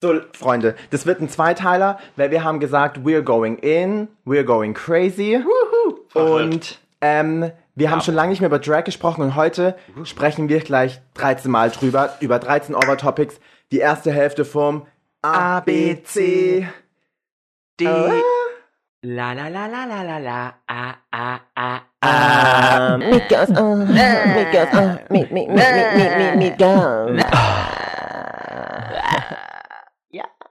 So, Freunde, das wird ein Zweiteiler, weil wir haben gesagt, we're going in, we're going crazy. Und ähm, wir haben schon lange nicht mehr über Drag gesprochen und heute sprechen wir gleich 13 Mal drüber, über 13 Overtopics. Die erste Hälfte vom A, B, C. D. Ah. La la la la la la la. A a a a. Ähm, Meet girls, uh, meet girls, uh, meet, meet, meet, meet, meet, meet girls.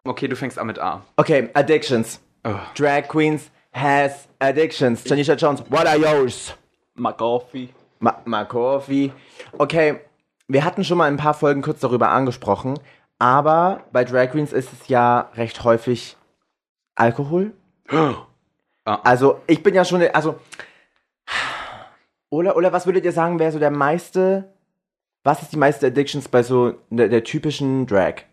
Okay, du fängst an mit A. okay, Addictions. Oh. Drag Queens has addictions. Tanisha Jones, what are yours? McGoffy. Ma Makofi. Okay, wir hatten schon mal in ein paar Folgen kurz darüber angesprochen, aber bei Drag Queens ist es ja recht häufig Alkohol. Ah. Also ich bin ja schon, also oder oder was würdet ihr sagen, wäre so der meiste, was ist die meiste Addictions bei so der, der typischen Drag?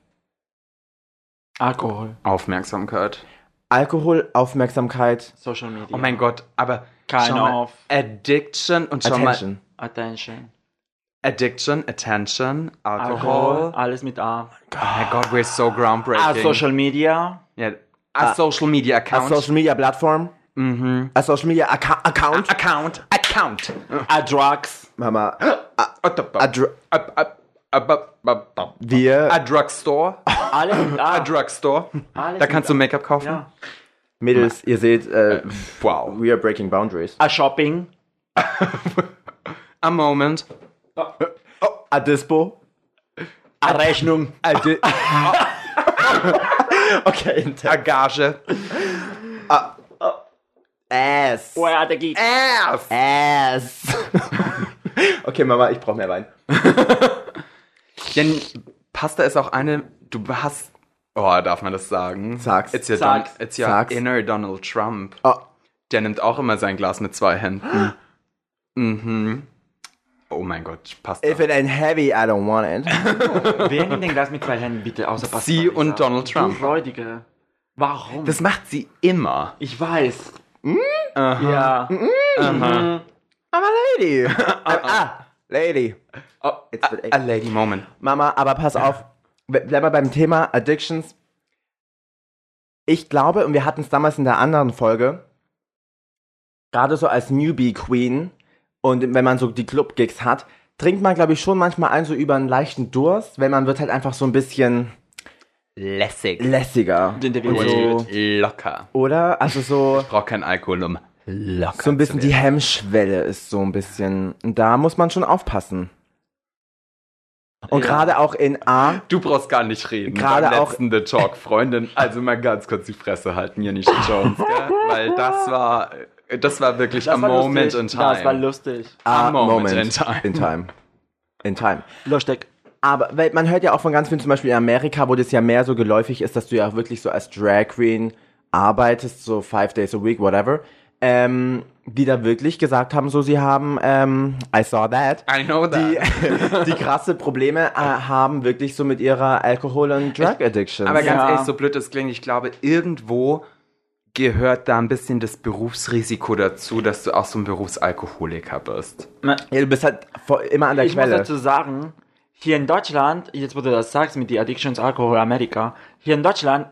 Alkohol, Aufmerksamkeit. Alkohol, Aufmerksamkeit, Social Media. Oh mein Gott, aber Kind schau mal, of. Addiction und schau Attention. Attention. mal. Addiction, Attention, Alkohol, Alkohol. alles mit A. Oh mein Gott, we're so groundbreaking. Ah, Social Media. Ja, a Social Media a Account. Social Media Plattform, mhm. a Social Media Acca Account, Account. Account. A Drugs. Mama, A, a, a, a, a, a, a, wir a Drugstore. Alles mit A. A Drugstore. Alles Da kannst du Make-up kaufen. Ja. Mädels, ihr seht, äh, Wow. we are breaking boundaries. A Shopping. A moment. A Dispo. A Rechnung. A Di okay, A Gage. Ass. Where are the geeks? Ass. Ass. okay, Mama, ich brauche mehr Wein. Denn Pasta ist auch eine, du hast, oh, darf man das sagen? Sag's. It's your, Sag's. Don, it's your Sag's. inner Donald Trump. Oh, Der nimmt auch immer sein Glas mit zwei Händen. mhm. Oh mein Gott, Pasta. if it ain't heavy, I don't want it. Wer nimmt denn das mit zwei Händen bitte außer Pasta? Sie und Donald Trump. Du Freudige. Warum? Das macht sie immer. ich weiß. Ja. I'm a lady. I'm a lady. Oh, It's a, with a lady moment. Mama, aber pass auf. Bleib mal beim Thema Addictions. Ich glaube, und wir hatten es damals in der anderen Folge, gerade so als Newbie Queen und wenn man so die Club-Gigs hat, trinkt man, glaube ich, schon manchmal ein so über einen leichten Durst, weil man wird halt einfach so ein bisschen Lässig. lässiger. Den der Und so, Locker. oder? Also so, Ich brauche keinen Alkohol, um locker so ein bisschen zu die werden. Hemmschwelle ist so ein bisschen, und da muss man schon aufpassen. Und Ja. gerade auch in A, Du brauchst gar nicht reden. Gerade Beim auch- letzten The Talk, Freundin. Also mal ganz kurz die Fresse halten, Janisha Jones, gell? Weil das war, das war wirklich a Das war moment lustig. in time. Das war lustig. A A moment in time. In time. In time. Lustig. Aber weil man hört ja auch von ganz vielen, zum Beispiel in Amerika, wo das ja mehr so geläufig ist, dass du ja auch wirklich so als Drag Queen arbeitest, so five days a week, whatever, ähm, die da wirklich gesagt haben, so sie haben, ähm, I saw that, I know that. die, die krasse Probleme äh, haben wirklich so mit ihrer Alkohol- und Drug-Addiction. Aber ganz Ja. ehrlich, so blöd es klingt, ich glaube, irgendwo gehört da ein bisschen das Berufsrisiko dazu, dass du auch so ein Berufsalkoholiker bist. ja, du bist halt vor, immer an der Ich muss Quelle. dazu sagen, hier in Deutschland, jetzt wo du das sagst mit die Addictions Alkohol Amerika, hier in Deutschland,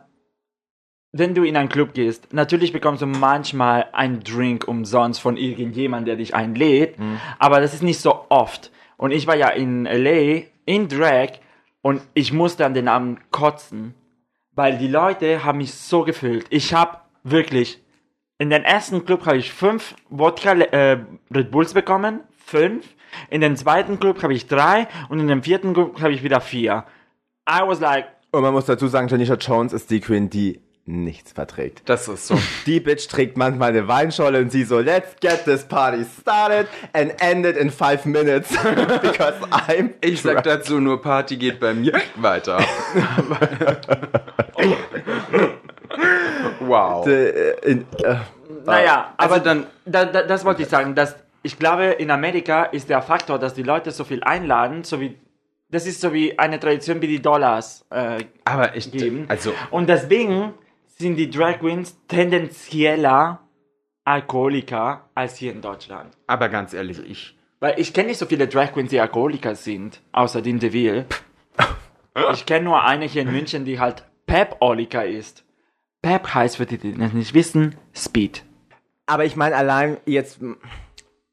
wenn du in einen Club gehst, natürlich bekommst du manchmal einen Drink umsonst von irgendjemandem, der dich einlädt, aber das ist nicht so oft. Und ich war ja in LA, in Drag, und ich musste an den Abend kotzen, weil die Leute haben mich so gefühlt. Ich habe wirklich, in den ersten Club habe ich fünf Wodka äh, Red Bulls bekommen, fünf. In den zweiten Club habe ich drei und in dem vierten Club habe ich wieder vier. I was like, und man muss dazu sagen, Janisha Jones ist die Queen, die nichts verträgt. Das ist so. Die Bitch trägt manchmal eine Weinscholle und sie so, let's get this party started and end it in five minutes. Because I'm Ich sag drunk. dazu nur, Party geht bei mir weiter. wow. Äh, in, äh, naja, Also aber dann- da, da, das wollte ich sagen, dass ich glaube, in Amerika ist der Faktor, dass die Leute so viel einladen, so wie, das ist so wie eine Tradition wie die Dollars äh, Aber ich, geben. also, Und deswegen sind die Drag Queens tendenzieller Alkoholiker als hier in Deutschland. aber ganz ehrlich, ich, Weil ich kenne nicht so viele Drag Queens, die Alkoholiker sind, außer Dean DeVille. Ich kenne nur eine hier in München, die halt Pep-Olika ist. Pep heißt, für die, die das nicht wissen, Speed. Aber ich meine, allein jetzt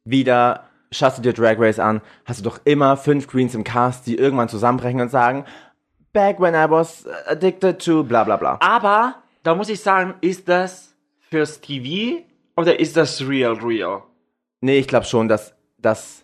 wieder schaust du dir Drag Race an, hast du doch immer fünf Queens im Cast, die irgendwann zusammenbrechen und sagen, back when I was addicted to bla bla bla. Aber, da muss ich sagen, ist das fürs TV oder ist das real, real? Nee, ich glaube schon, dass, dass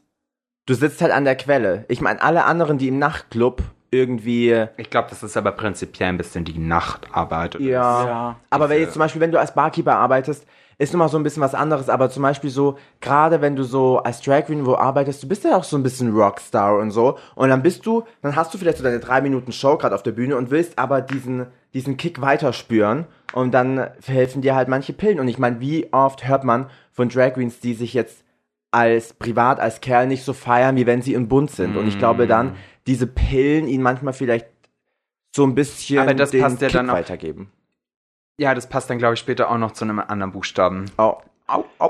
du sitzt halt an der Quelle. Ich meine, alle anderen, die im Nachtclub irgendwie Ich glaube, das ist aber prinzipiell ein bisschen die Nachtarbeit. oder Ja. Ja. Aber wenn jetzt zum Beispiel, wenn du als Barkeeper arbeitest, ist nochmal so ein bisschen was anderes. Aber zum Beispiel so, gerade wenn du so als Drag Queen wo arbeitest, du bist ja auch so ein bisschen Rockstar und so. Und dann bist du, dann hast du vielleicht so deine drei Minuten Show gerade auf der Bühne und willst aber diesen, diesen Kick weiterspüren. Und dann helfen dir halt manche Pillen. Und ich meine, wie oft hört man von Drag Queens, die sich jetzt als privat, als Kerl nicht so feiern, wie wenn sie im Bund sind. Und ich glaube dann, diese Pillen ihnen manchmal vielleicht so ein bisschen Aber das den passt ja Kick dann auch- weitergeben. Ja, das passt dann, glaube ich, später auch noch zu einem anderen Buchstaben. Oh.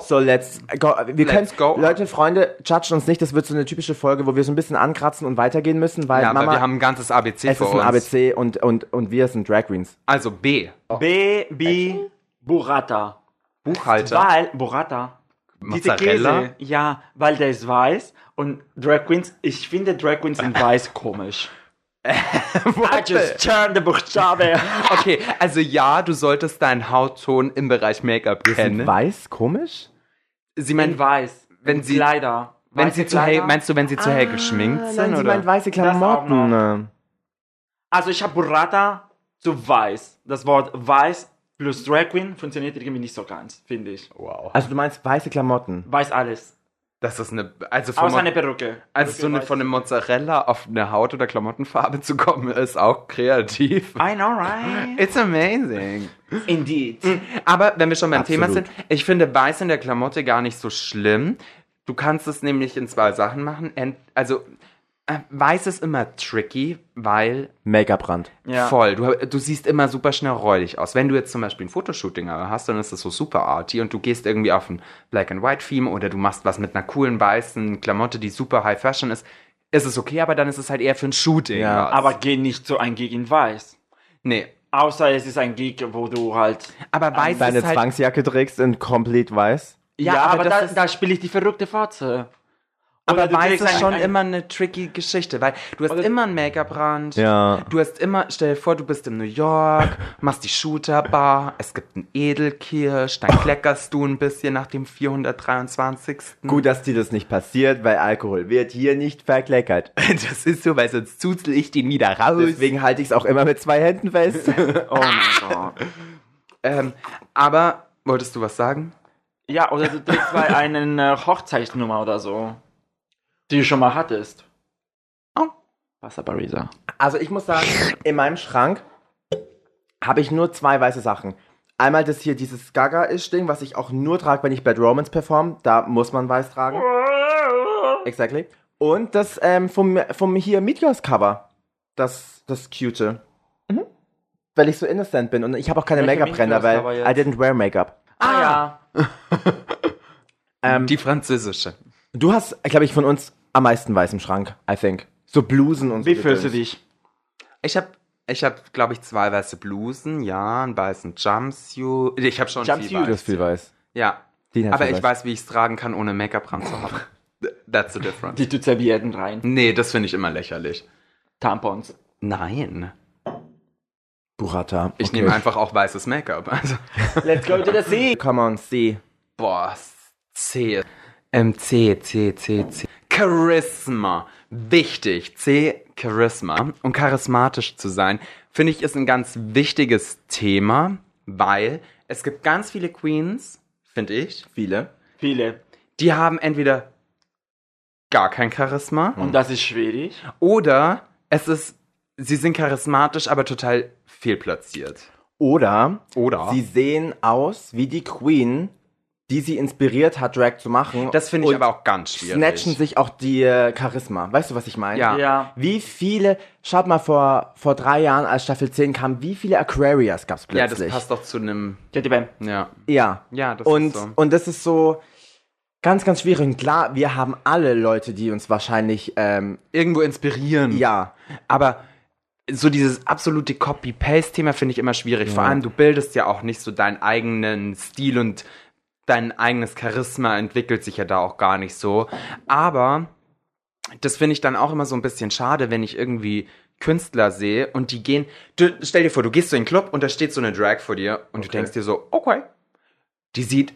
So, let's go. Wir Let's können, go. Leute, Freunde, judgen uns nicht. Das wird so eine typische Folge, wo wir so ein bisschen ankratzen und weitergehen müssen, weil Ja, aber Mama, wir haben ein ganzes ABC es für ist ein uns. ABC und, und, und wir sind Drag Queens. Also B. B, B, Burrata. Buchhalter. Weil, Burrata. Diese Mozzarella. Käse, ja, weil der ist weiß und Drag Queens, ich finde Drag Queens in weiß komisch. I just turn the Buchstabe. Okay, also ja, du solltest deinen Hautton im Bereich Make-up Sind kennen. weiß komisch? Sie In meint, weiß. wenn sie- Kleider. wenn Weiße sie zu hell, meinst du, wenn sie zu hell geschminkt Ah, sind? nein, sie oder? meint weiße Klamotten. Also ich habe Burrata zu weiß. Das Wort weiß plus Drag Queen funktioniert irgendwie nicht so ganz, finde ich. wow. Also du meinst weiße Klamotten. Weiß alles. Das ist eine, also von, Außer Mo- eine Perücke. also so eine, Perücke von einem Mozzarella auf eine Haut- oder Klamottenfarbe zu kommen, ist auch kreativ. I know, right? It's amazing. Indeed. Aber wenn wir schon beim Thema Absolut. sind, ich finde weiß in der Klamotte gar nicht so schlimm. Du kannst es nämlich in zwei Sachen machen. Ent also weiß ist immer tricky, weil Make-up-Rand. Ja. voll, du, du siehst immer super schnell räudig aus. Wenn du jetzt zum Beispiel ein Fotoshooting hast, dann ist das so super arty und du gehst irgendwie auf ein Black and White Theme oder du machst was mit einer coolen weißen Klamotte, die super High Fashion ist, ist es okay, aber dann ist es halt eher für ein Shooting. Ja. was. Aber geh nicht so ein Gig in weiß. nee, Außer es ist ein Gig, wo du halt. aber weiß Deine ist halt Zwangsjacke trägst in komplett weiß. Ja, Ja, aber, aber das da, da spiele ich die verrückte Fotze. Aber weiß ist schon ein- immer eine tricky Geschichte, weil du hast immer einen Make-up-Rand. Ja. Du hast immer, stell dir vor, du bist in New York, machst die Shooter-Bar, es gibt einen Edelkirsch, dann kleckerst du ein bisschen nach dem 423. Gut, dass dir das nicht passiert, weil Alkohol wird hier nicht verkleckert. das ist so, weil sonst zuzel ich den wieder raus. Deswegen halte ich es auch immer mit zwei Händen fest. Oh mein Gott. Ähm, aber, wolltest du was sagen? Ja, oder du trägst bei einer Hochzeitsnummer oder so. Die du schon mal hattest. Oh. Wasser Barisa. Also ich muss sagen, in meinem Schrank habe ich nur zwei weiße Sachen. Einmal das hier, dieses Gaga-Ish-Ding, was ich auch nur trage, wenn ich Bad Romance perform. Da muss man weiß tragen. Exactly. Und das ähm, vom, vom hier Meteors-Cover. Das, das Cute. Weil ich so innocent bin. Und ich habe auch keine Make-up-Brenner, weil I didn't wear Make-up. Ah ja. Ähm, Die französische. Du hast, glaube ich, von uns am meisten weiß im Schrank, I think. So Blusen und so. Wie fühlst du dich? Ich habe, ich hab, glaube ich, zwei weiße Blusen, ja, einen weißen Jumpsuit. Ich habe schon viel Jumpsuit. weiß. Du hast viel weiß. Ja. Aber viel ich weiß, wie ich es tragen kann, ohne Make-up dran zu haben. That's the difference. Die tut Servietten rein. Nee, das finde ich immer lächerlich. Tampons. Nein. Burrata. Ich nehme einfach auch weißes Make-up. Also, Let's go to the sea. Come on, see. boah, C. Ähm, C, C, C, C. Charisma. Wichtig. C, Charisma. Und charismatisch zu sein, finde ich, ist ein ganz wichtiges Thema, weil es gibt ganz viele Queens, finde ich, Viele. Viele. die haben entweder gar kein Charisma Und das ist schwierig. oder es ist, sie sind charismatisch, aber total fehlplatziert. Oder Oder? sie sehen aus wie die Queen, die sie inspiriert hat, Drag zu machen. Das finde ich aber auch ganz schwierig. snatchen sich auch die äh, Charisma. Weißt du, was ich meine? Ja. Ja. Wie viele, schaut mal, vor, vor drei Jahren, als Staffel 10 kam, wie viele Aquarias gab's Ja, plötzlich? das passt doch zu einem, ja. Ja. Ja, das und, ist so. Und das ist so ganz, ganz schwierig. Und klar, wir haben alle Leute, die uns wahrscheinlich, ähm, Irgendwo inspirieren. ja, Aber so dieses absolute Copy-Paste-Thema finde ich immer schwierig. Vor allem, du bildest ja auch nicht so deinen eigenen Stil und dein eigenes Charisma entwickelt sich ja da auch gar nicht so. Aber das finde ich dann auch immer so ein bisschen schade, wenn ich irgendwie Künstler sehe und die gehen. Du, stell dir vor, du gehst so in den Club und da steht so eine Drag vor dir und du denkst dir so, okay, die sieht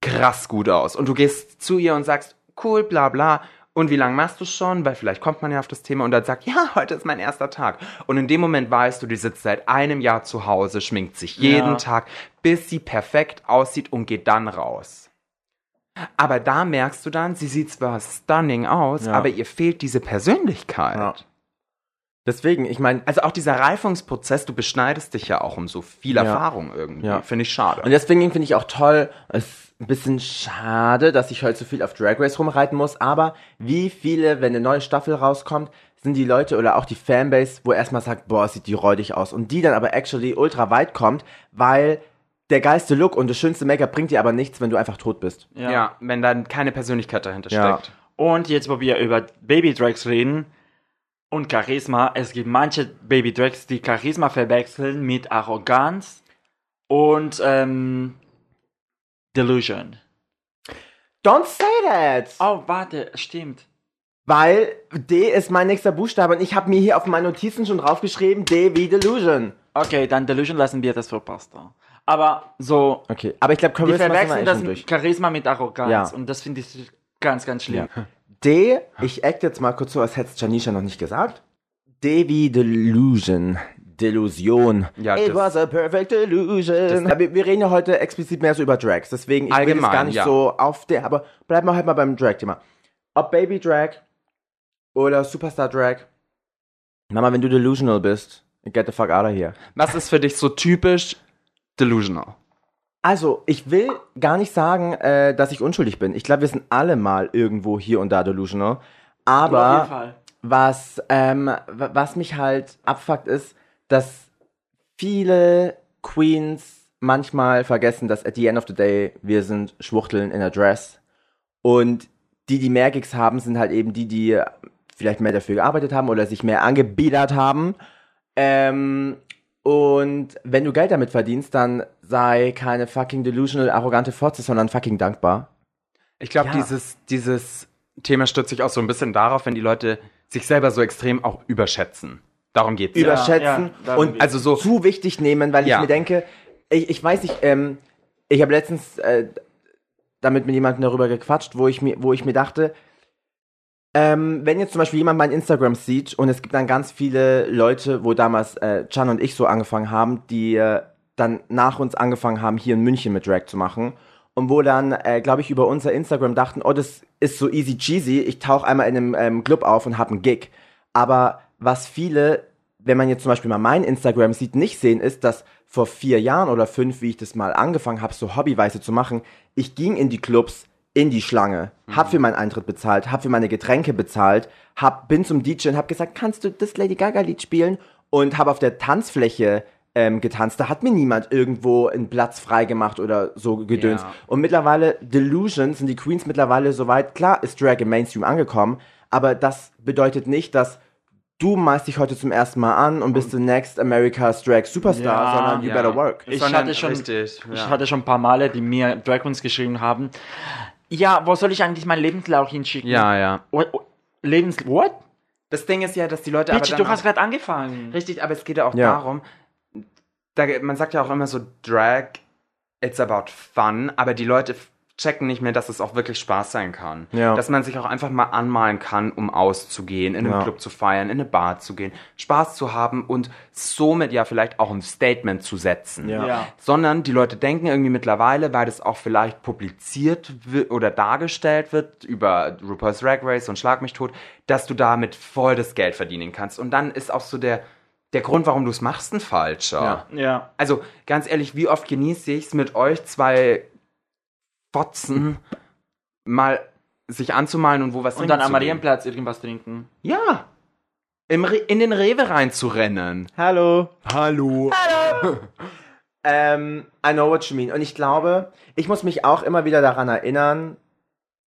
krass gut aus. Und du gehst zu ihr und sagst, cool, bla bla. Und wie lange machst du schon? Weil vielleicht kommt man ja auf das Thema und dann sagt, ja, heute ist mein erster Tag. Und in dem Moment weißt du, die sitzt seit einem Jahr zu Hause, schminkt sich jeden Ja. Tag, bis sie perfekt aussieht und geht dann raus. Aber da merkst du dann, sie sieht zwar stunning aus, Ja. aber ihr fehlt diese Persönlichkeit. Ja. Deswegen, ich meine, Also auch dieser Reifungsprozess, du beschneidest dich ja auch um so viel Ja. Erfahrung irgendwie. Ja. Finde ich schade. Und deswegen finde ich auch toll, es ist ein bisschen schade, dass ich heute so viel auf Drag Race rumreiten muss, aber wie viele, wenn eine neue Staffel rauskommt, sind die Leute oder auch die Fanbase, wo erstmal sagt, boah, sieht die räudig aus und die dann aber actually ultra weit kommt, weil der geilste Look und das schönste Make-up bringt dir aber nichts, wenn du einfach tot bist. ja. wenn dann keine Persönlichkeit dahinter Ja. steckt. Und jetzt, wo wir über Baby Drags reden und Charisma, es gibt manche Baby Drags, die Charisma verwechseln mit Arroganz und ähm, Delusion. Don't say that! Oh, warte, stimmt. Weil D ist mein nächster Buchstabe und ich habe mir hier auf meinen Notizen schon draufgeschrieben, D wie Delusion. Okay, dann Delusion lassen wir das für Pasta. Aber so, Okay, aber ich glaube, die Charisma wir verwechseln eigentlich das durch. Charisma mit Arroganz Ja. und das finde ich ganz, ganz schlimm. D, ich act jetzt mal kurz so, als hätte es Janisha noch nicht gesagt. D wie Delusion. Delusion. Ja, It das- was a perfect delusion. Ja, wir, wir reden ja heute explizit mehr so über Drags, deswegen ich will Allgemein, jetzt gar nicht ja. so auf der, aber bleiben wir halt mal beim Drag-Thema. Ob Baby Drag oder Superstar Drag. Mama, wenn du delusional bist, get the fuck out of here. Was ist für dich so typisch delusional? Also, ich will gar nicht sagen, äh, dass ich unschuldig bin. Ich glaube, wir sind alle mal irgendwo hier und da delusional. Aber was, ähm, wa- was mich halt abfuckt ist, dass viele Queens manchmal vergessen, dass at the end of the day wir sind Schwuchteln in a Dress. Und die, die mehr Gigs haben, sind halt eben die, die vielleicht mehr dafür gearbeitet haben oder sich mehr angebiedert haben. Ähm, und wenn du Geld damit verdienst, dann sei keine fucking delusional, arrogante Fotze, sondern fucking dankbar. Ich glaube, Ja. dieses, dieses Thema stützt sich auch so ein bisschen darauf, wenn die Leute sich selber so extrem auch überschätzen. Darum geht's ja. überschätzen ja, und also so zu wichtig nehmen, weil Ja. ich mir denke, ich, ich weiß nicht, ähm, ich habe letztens äh, damit mit jemandem darüber gequatscht, wo ich mir, wo ich mir dachte, ähm, wenn jetzt zum Beispiel jemand mein Instagram sieht und es gibt dann ganz viele Leute, wo damals äh, Chan und ich so angefangen haben, die äh, dann nach uns angefangen haben, hier in München mit Drag zu machen und wo dann, äh, glaube ich, über unser Instagram dachten, oh, das ist so easy cheesy, ich tauche einmal in einem ähm, Club auf und habe einen Gig. Aber was viele, wenn man jetzt zum Beispiel mal mein Instagram sieht, nicht sehen, ist, dass vor vier Jahren oder fünf, wie ich das mal angefangen habe, so hobbyweise zu machen, ich ging in die Clubs, in die Schlange, hab für meinen Eintritt bezahlt, hab für meine Getränke bezahlt, hab, bin zum DJ und hab gesagt, kannst du das Lady Gaga Lied spielen? Und hab auf der Tanzfläche ähm, getanzt. Da hat mir niemand irgendwo einen Platz frei gemacht oder so gedöns. Ja. Und mittlerweile, Delusion, sind die Queens mittlerweile soweit, klar ist Drag im Mainstream angekommen, aber das bedeutet nicht, dass du malst dich heute zum ersten Mal an und bist the next America's Drag Superstar, Ja, sondern you ja. better work. Ich Sondern hatte schon, richtig, ich hatte schon ein paar Male, die mir Drag Queens geschrieben haben. Ja, wo soll ich eigentlich meinen Lebenslauf hinschicken? Ja, ja. What, what, Lebens... What? Das Ding ist ja, dass die Leute Bitch, aber du hast gerade angefangen. richtig, aber es geht ja auch Ja. darum, da, man sagt ja auch immer so Drag, it's about fun, aber die Leute checken nicht mehr, dass es auch wirklich Spaß sein kann. Ja. Dass man sich auch einfach mal anmalen kann, um auszugehen, in einem Ja. Club zu feiern, in eine Bar zu gehen, Spaß zu haben und somit ja vielleicht auch ein Statement zu setzen. Ja. Ja. Sondern die Leute denken irgendwie mittlerweile, weil das auch vielleicht publiziert oder dargestellt wird über RuPaul's Drag Race und Schlag mich tot, dass du damit voll das Geld verdienen kannst. Und dann ist auch so der, der Grund, warum du es machst, ein falscher. Ja. Ja. Also ganz ehrlich, wie oft genieße ich es mit euch zwei Fotzen mal sich anzumalen und wo was Und dann am? Marienplatz irgendwas trinken. Ja. Im Re in den Rewe reinzurennen. Hallo. Hallo. Ähm, I know what you mean. Und ich glaube, ich muss mich auch immer wieder daran erinnern,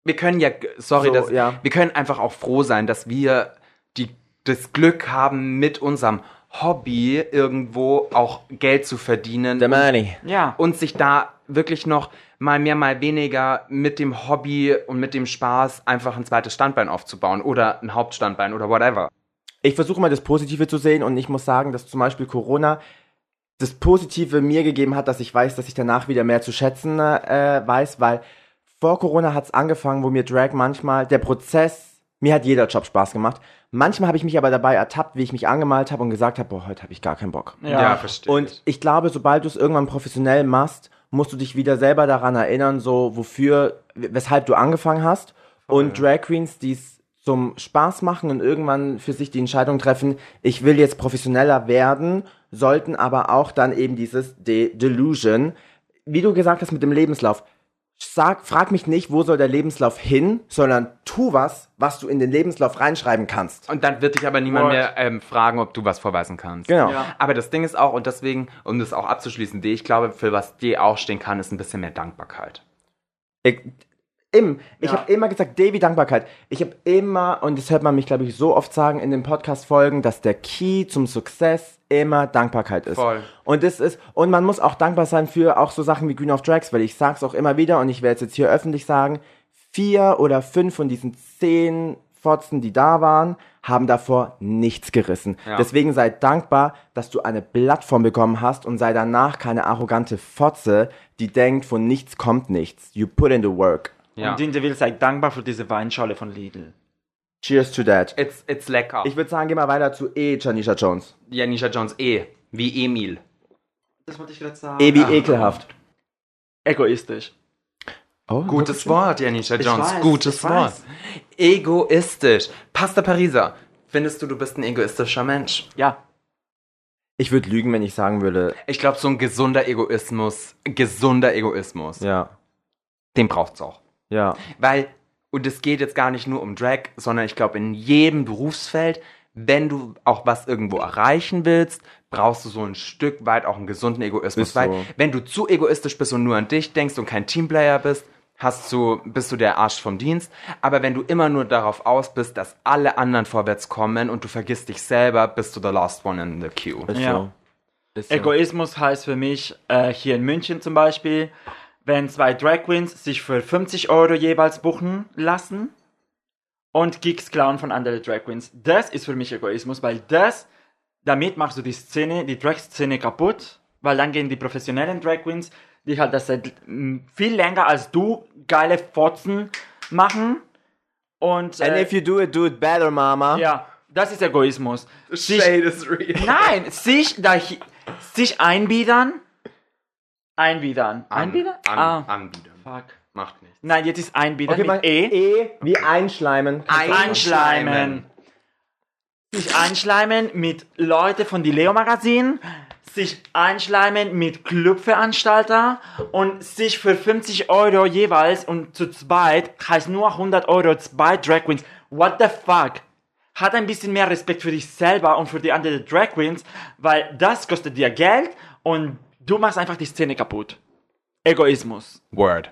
Wir können ja, sorry, So, dass, ja. wir können einfach auch froh sein, dass wir die, das Glück haben, mit unserem Hobby, irgendwo auch Geld zu verdienen. The money. Ja. und sich da wirklich noch mal mehr, mal weniger mit dem Hobby und mit dem Spaß einfach ein zweites Standbein aufzubauen oder ein Hauptstandbein oder whatever. Ich versuche mal das Positive zu sehen und ich muss sagen, dass zum Beispiel Corona das Positive mir gegeben hat, dass ich weiß, dass ich danach wieder mehr zu schätzen äh, weiß, weil vor Corona hat es angefangen, wo mir Drag manchmal, der Prozess, mir hat jeder Job Spaß gemacht. Manchmal habe ich mich aber dabei ertappt, wie ich mich angemalt habe und gesagt habe, boah, heute habe ich gar keinen Bock. Ja. verstehe. Und ich glaube, sobald du es irgendwann professionell machst, musst du dich wieder selber daran erinnern, so wofür, weshalb du angefangen hast. Und Drag Queens, die es zum Spaß machen und irgendwann für sich die Entscheidung treffen, ich will jetzt professioneller werden, sollten aber auch dann eben dieses De Delusion, wie du gesagt hast mit dem Lebenslauf, sag, frag mich nicht, wo soll der Lebenslauf hin, sondern tu was, was du in den Lebenslauf reinschreiben kannst. Und dann wird dich aber niemand What? mehr ähm, fragen, ob du was vorweisen kannst. Genau. Ja. Aber das Ding ist auch, und deswegen, um das auch abzuschließen, D, ich glaube, für was D auch stehen kann, ist ein bisschen mehr Dankbarkeit. Ich, im, ich Ja. habe immer gesagt, Davy Dankbarkeit. Ich habe immer, und das hört man mich, glaube ich, so oft sagen in den Podcast-Folgen, dass der Key zum Success immer Dankbarkeit ist. Voll. Und das ist, und man muss auch dankbar sein für auch so Sachen wie Green of Drags, weil ich sag's auch immer wieder und ich werde es jetzt hier öffentlich sagen, vier oder fünf von diesen zehn Fotzen, die da waren, haben davor nichts gerissen. Ja. Deswegen sei dankbar, dass du eine Plattform bekommen hast und sei danach keine arrogante Fotze, die denkt, von nichts kommt nichts. You put in the work. Ja. Und Ginger Will sei dankbar für diese Weinschale von Lidl. Cheers to that. It's, it's lecker. Ich würde sagen, geh mal weiter zu E, Janisha Jones. Janisha Jones E. Wie Emil. Das wollte ich gerade sagen. E wie Ah. ekelhaft. Egoistisch. Oh, Gutes Wort, Janisha Jones. weiß, Gutes Wort. weiß. Egoistisch. Pasta Pariser. Findest du, du bist ein egoistischer Mensch? Ja. Ich würde lügen, wenn ich sagen würde, Ich glaube, so ein gesunder Egoismus, gesunder Egoismus, ja, den braucht's auch. Ja. Weil, und es geht jetzt gar nicht nur um Drag, sondern ich glaube, in jedem Berufsfeld, wenn du auch was irgendwo erreichen willst, brauchst du so ein Stück weit auch einen gesunden Egoismus. Ist Weil, so. wenn du zu egoistisch bist und nur an dich denkst und kein Teamplayer bist, hast du, bist du der Arsch vom Dienst. Aber wenn du immer nur darauf aus bist, dass alle anderen vorwärts kommen und du vergisst dich selber, bist du the last one in the queue. Ist Ja. so. Ist so. Egoismus heißt für mich, äh, hier in München zum Beispiel, wenn zwei Drag Queens sich für 50 Euro jeweils buchen lassen und Gigs klauen von anderen Drag Queens. Das ist für mich Egoismus, weil das, damit machst du die Szene, die Drag-Szene kaputt, weil dann gehen die professionellen Drag Queens, die halt das seit viel länger als du geile Fotzen machen und And äh, if you do it, do it better, Mama. ja, das ist Egoismus. Sich- is real. Nein, sich, da, sich einbiedern. Einbiedern. An, Einbiedern? an, ah, Anbiedern. fuck. Macht nichts. Nein, jetzt ist einbiedern Okay, mit E. E wie einschleimen. Einschleimen. Sich einschleimen mit Leute von die Leo Magazin. Sich einschleimen mit Clubveranstalter und sich für 50 Euro jeweils und zu zweit heißt nur 100 Euro zwei Drag Queens. What the fuck? Hat ein bisschen mehr Respekt für dich selber und für die anderen Drag Queens, weil das kostet dir Geld und du machst einfach die Szene kaputt. Egoismus. Word.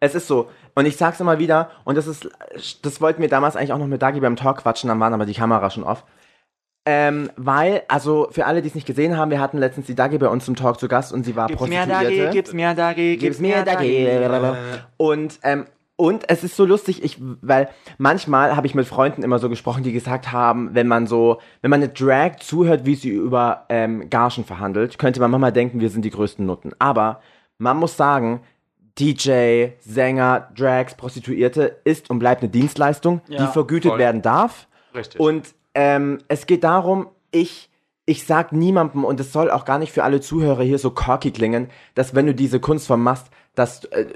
Es ist so. Und ich sag's immer wieder, und das ist, das wollten wir damals eigentlich auch noch mit Dagi beim Talk quatschen, dann waren aber die Kamera schon off. Ähm, weil, also für alle, die es nicht gesehen haben, wir hatten letztens die Dagi bei uns zum Talk zu Gast und sie war Gib's mehr Prostituierte. Dagi, gib's mehr Dagi, Gib's mir Dagi. Und, ähm, und es ist so lustig, ich, weil manchmal habe ich mit Freunden immer so gesprochen, die gesagt haben, wenn man so, wenn man eine Drag zuhört, wie sie über ähm, Gagen verhandelt, könnte man manchmal denken, wir sind die größten Nutten. Aber man muss sagen, DJ, Sänger, Drags, Prostituierte ist und bleibt eine Dienstleistung, Ja, die vergütet voll. werden darf. Richtig. Und ähm, es geht darum, ich, ich sag niemandem, und es soll auch gar nicht für alle Zuhörer hier so cocky klingen, dass wenn du diese Kunstform machst, dass, äh,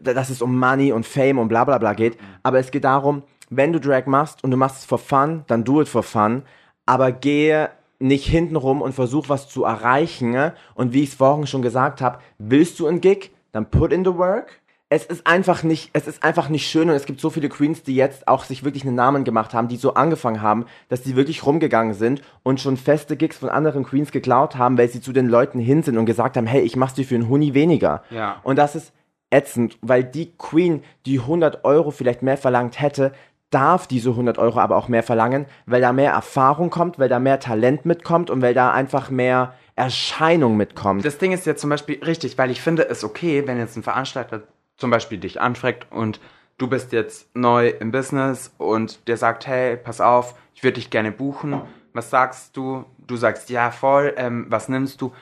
dass es um Money und Fame und bla bla bla geht. Aber es geht darum, wenn du Drag machst und du machst es for fun, dann do it for fun. Aber gehe nicht hintenrum und versuch was zu erreichen. ne? Und wie ich es vorhin schon gesagt habe, willst du ein Gig, dann put in the work. Es ist einfach nicht, es ist einfach nicht schön und es gibt so viele Queens, die jetzt auch sich wirklich einen Namen gemacht haben, die so angefangen haben, dass die wirklich rumgegangen sind und schon feste Gigs von anderen Queens geklaut haben, weil sie zu den Leuten hin sind und gesagt haben, hey, ich mach's dir für einen Huni weniger. Ja. Und das ist ätzend, weil die Queen, die 100 Euro vielleicht mehr verlangt hätte, darf diese 100 Euro aber auch mehr verlangen, weil da mehr Erfahrung kommt, weil da mehr Talent mitkommt und weil da einfach mehr Erscheinung mitkommt. Das Ding ist jetzt zum Beispiel richtig, weil ich finde es okay, wenn jetzt ein Veranstalter zum Beispiel dich anfragt und du bist jetzt neu im Business und der sagt, hey, pass auf, ich würde dich gerne buchen. Was sagst du? Du sagst, ja, voll, ähm, was nimmst du?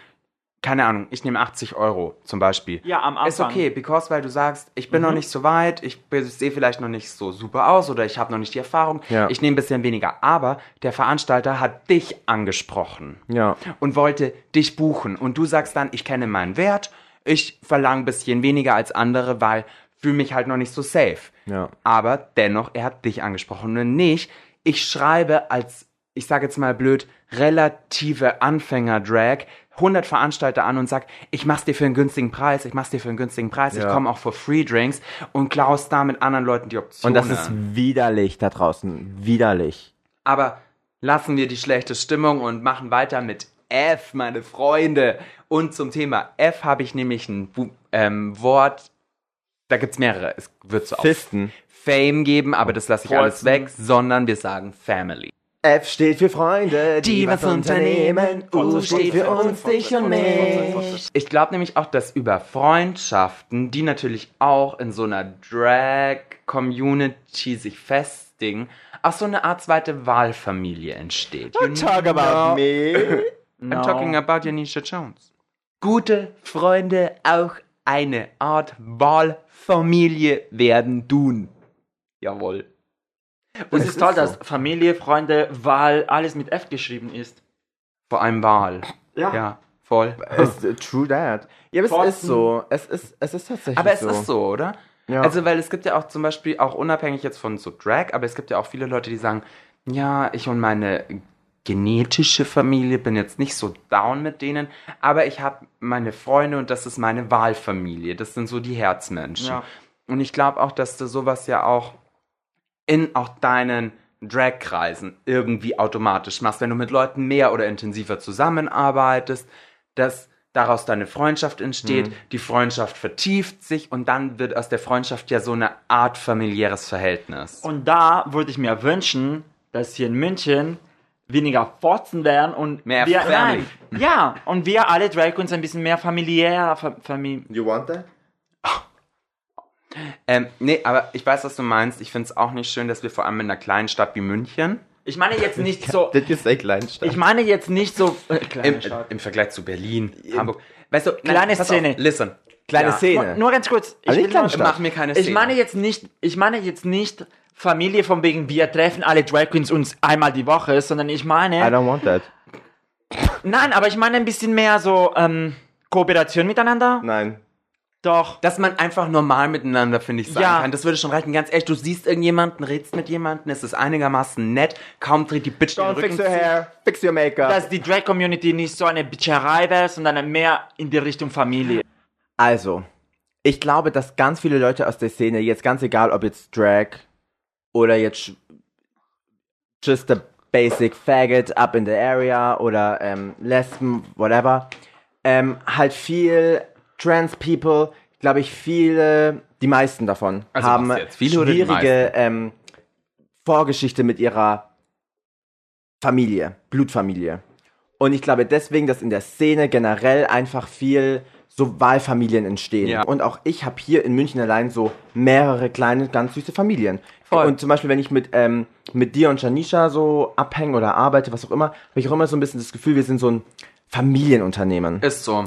Keine Ahnung, ich nehme 80 Euro zum Beispiel. Ja, am Ist Anfang. okay, because, weil du sagst, ich bin noch nicht so weit, ich sehe vielleicht noch nicht so super aus oder ich habe noch nicht die Erfahrung, Ja. ich nehme ein bisschen weniger. Aber der Veranstalter hat dich angesprochen Ja. und wollte dich buchen. Und du sagst dann, ich kenne meinen Wert, ich verlange ein bisschen weniger als andere, weil fühle mich halt noch nicht so safe. Ja. Aber dennoch, er hat dich angesprochen und nicht, ich schreibe als, ich sage jetzt mal blöd, relative Anfänger-Drag 100 Veranstalter an und sag, ich mach's dir für einen günstigen Preis, ich mach's dir für einen günstigen Preis, ich Ja. komme auch für Free Drinks und klaus da mit anderen Leuten die Und Optionen. das ist widerlich da draußen. Widerlich. Aber lassen wir die schlechte Stimmung und machen weiter mit F, meine Freunde. Und zum Thema F habe ich nämlich ein Bu ähm, Wort, da gibt's mehrere. Es wird so Fisten. Fame geben, aber das lasse ich alles Kreuzen. weg, sondern wir sagen Family. F steht für Freunde, die, Die was unternehmen. U steht für uns, dich und mich. Ich glaube nämlich auch, dass über Freundschaften, die natürlich auch in so einer Drag-Community sich festigen, auch so eine Art zweite Wahlfamilie entsteht. You Talk about know- me. I'm talking about Janisha Jones. Gute Freunde auch eine Art Wahlfamilie werden tun. Jawohl. Und es ist toll, so. dass Familie, Freunde, Wahl, alles mit F geschrieben ist. Vor allem Wahl. Ja. Ja, voll. Ist, true that. Ja, aber es ist so. Es ist, es ist tatsächlich Aber es so. ist so, oder? Ja. Also, weil es gibt ja auch zum Beispiel, auch unabhängig jetzt von so Drag, aber es gibt ja auch viele Leute, die sagen, ja, ich und meine genetische Familie bin jetzt nicht so down mit denen, aber ich habe meine Freunde und das ist meine Wahlfamilie. Das sind so die Herzmenschen. Ja. Und ich glaube auch, dass du sowas ja auch in auch deinen Drag-Kreisen irgendwie automatisch machst, wenn du mit Leuten mehr oder intensiver zusammenarbeitest, dass daraus deine Freundschaft entsteht, die Freundschaft vertieft sich und dann wird aus der Freundschaft ja so eine Art familiäres Verhältnis. Und da würde ich mir wünschen, dass hier in München weniger Fotzen wären und Mehr wir, Family. nein, ja, und wir alle Drag Queens ein bisschen mehr familiär, Fa Famili You want that? Ähm, nee, aber ich weiß, was du meinst. Ich finde es auch nicht schön, dass wir vor allem in einer kleinen Stadt wie München Ich meine jetzt nicht so, Did you say Kleinstadt? ich meine jetzt nicht so, äh, im, kleine Stadt. im Vergleich zu Berlin, Hamburg. Weißt du, nein, Kleine pass Szene. Auf, listen. Kleine Ja. Szene. Nur, nur ganz kurz, ich, Also will. Mach mir keine ich Szene. meine jetzt nicht, ich meine jetzt nicht Familie von wegen, wir treffen alle Drag Queens uns einmal die Woche, sondern ich I meine, don't want that. nein, aber ich meine ein bisschen mehr so, ähm, Kooperation miteinander. Nein. Doch. Dass man einfach normal miteinander, finde ich, sein Ja. kann. Das würde schon reichen. Ganz ehrlich, du siehst irgendjemanden, redest mit jemandem, es ist einigermaßen nett, kaum dreht die Bitch den Don't Rücken fix your hair, fix your makeup. Dass die Drag Community nicht so eine Bitcherei wäre, sondern mehr in die Richtung Familie. Also, ich glaube, dass ganz viele Leute aus der Szene, jetzt ganz egal, ob jetzt Drag oder jetzt just a basic faggot up in the area oder ähm, Lesben, whatever, ähm, halt viel Trans People, glaube ich, viele, die meisten davon Also haben schwierige ähm, Vorgeschichte mit ihrer Familie, Blutfamilie. Und ich glaube deswegen, dass in der Szene generell einfach viel so Wahlfamilien entstehen. Ja. Und auch ich habe hier in München allein so mehrere kleine, ganz süße Familien. Voll. Und zum Beispiel, wenn ich mit, ähm, mit dir und Janisha so abhänge oder arbeite, was auch immer, habe ich auch immer so ein bisschen das Gefühl, wir sind so ein Familienunternehmen. Ist so.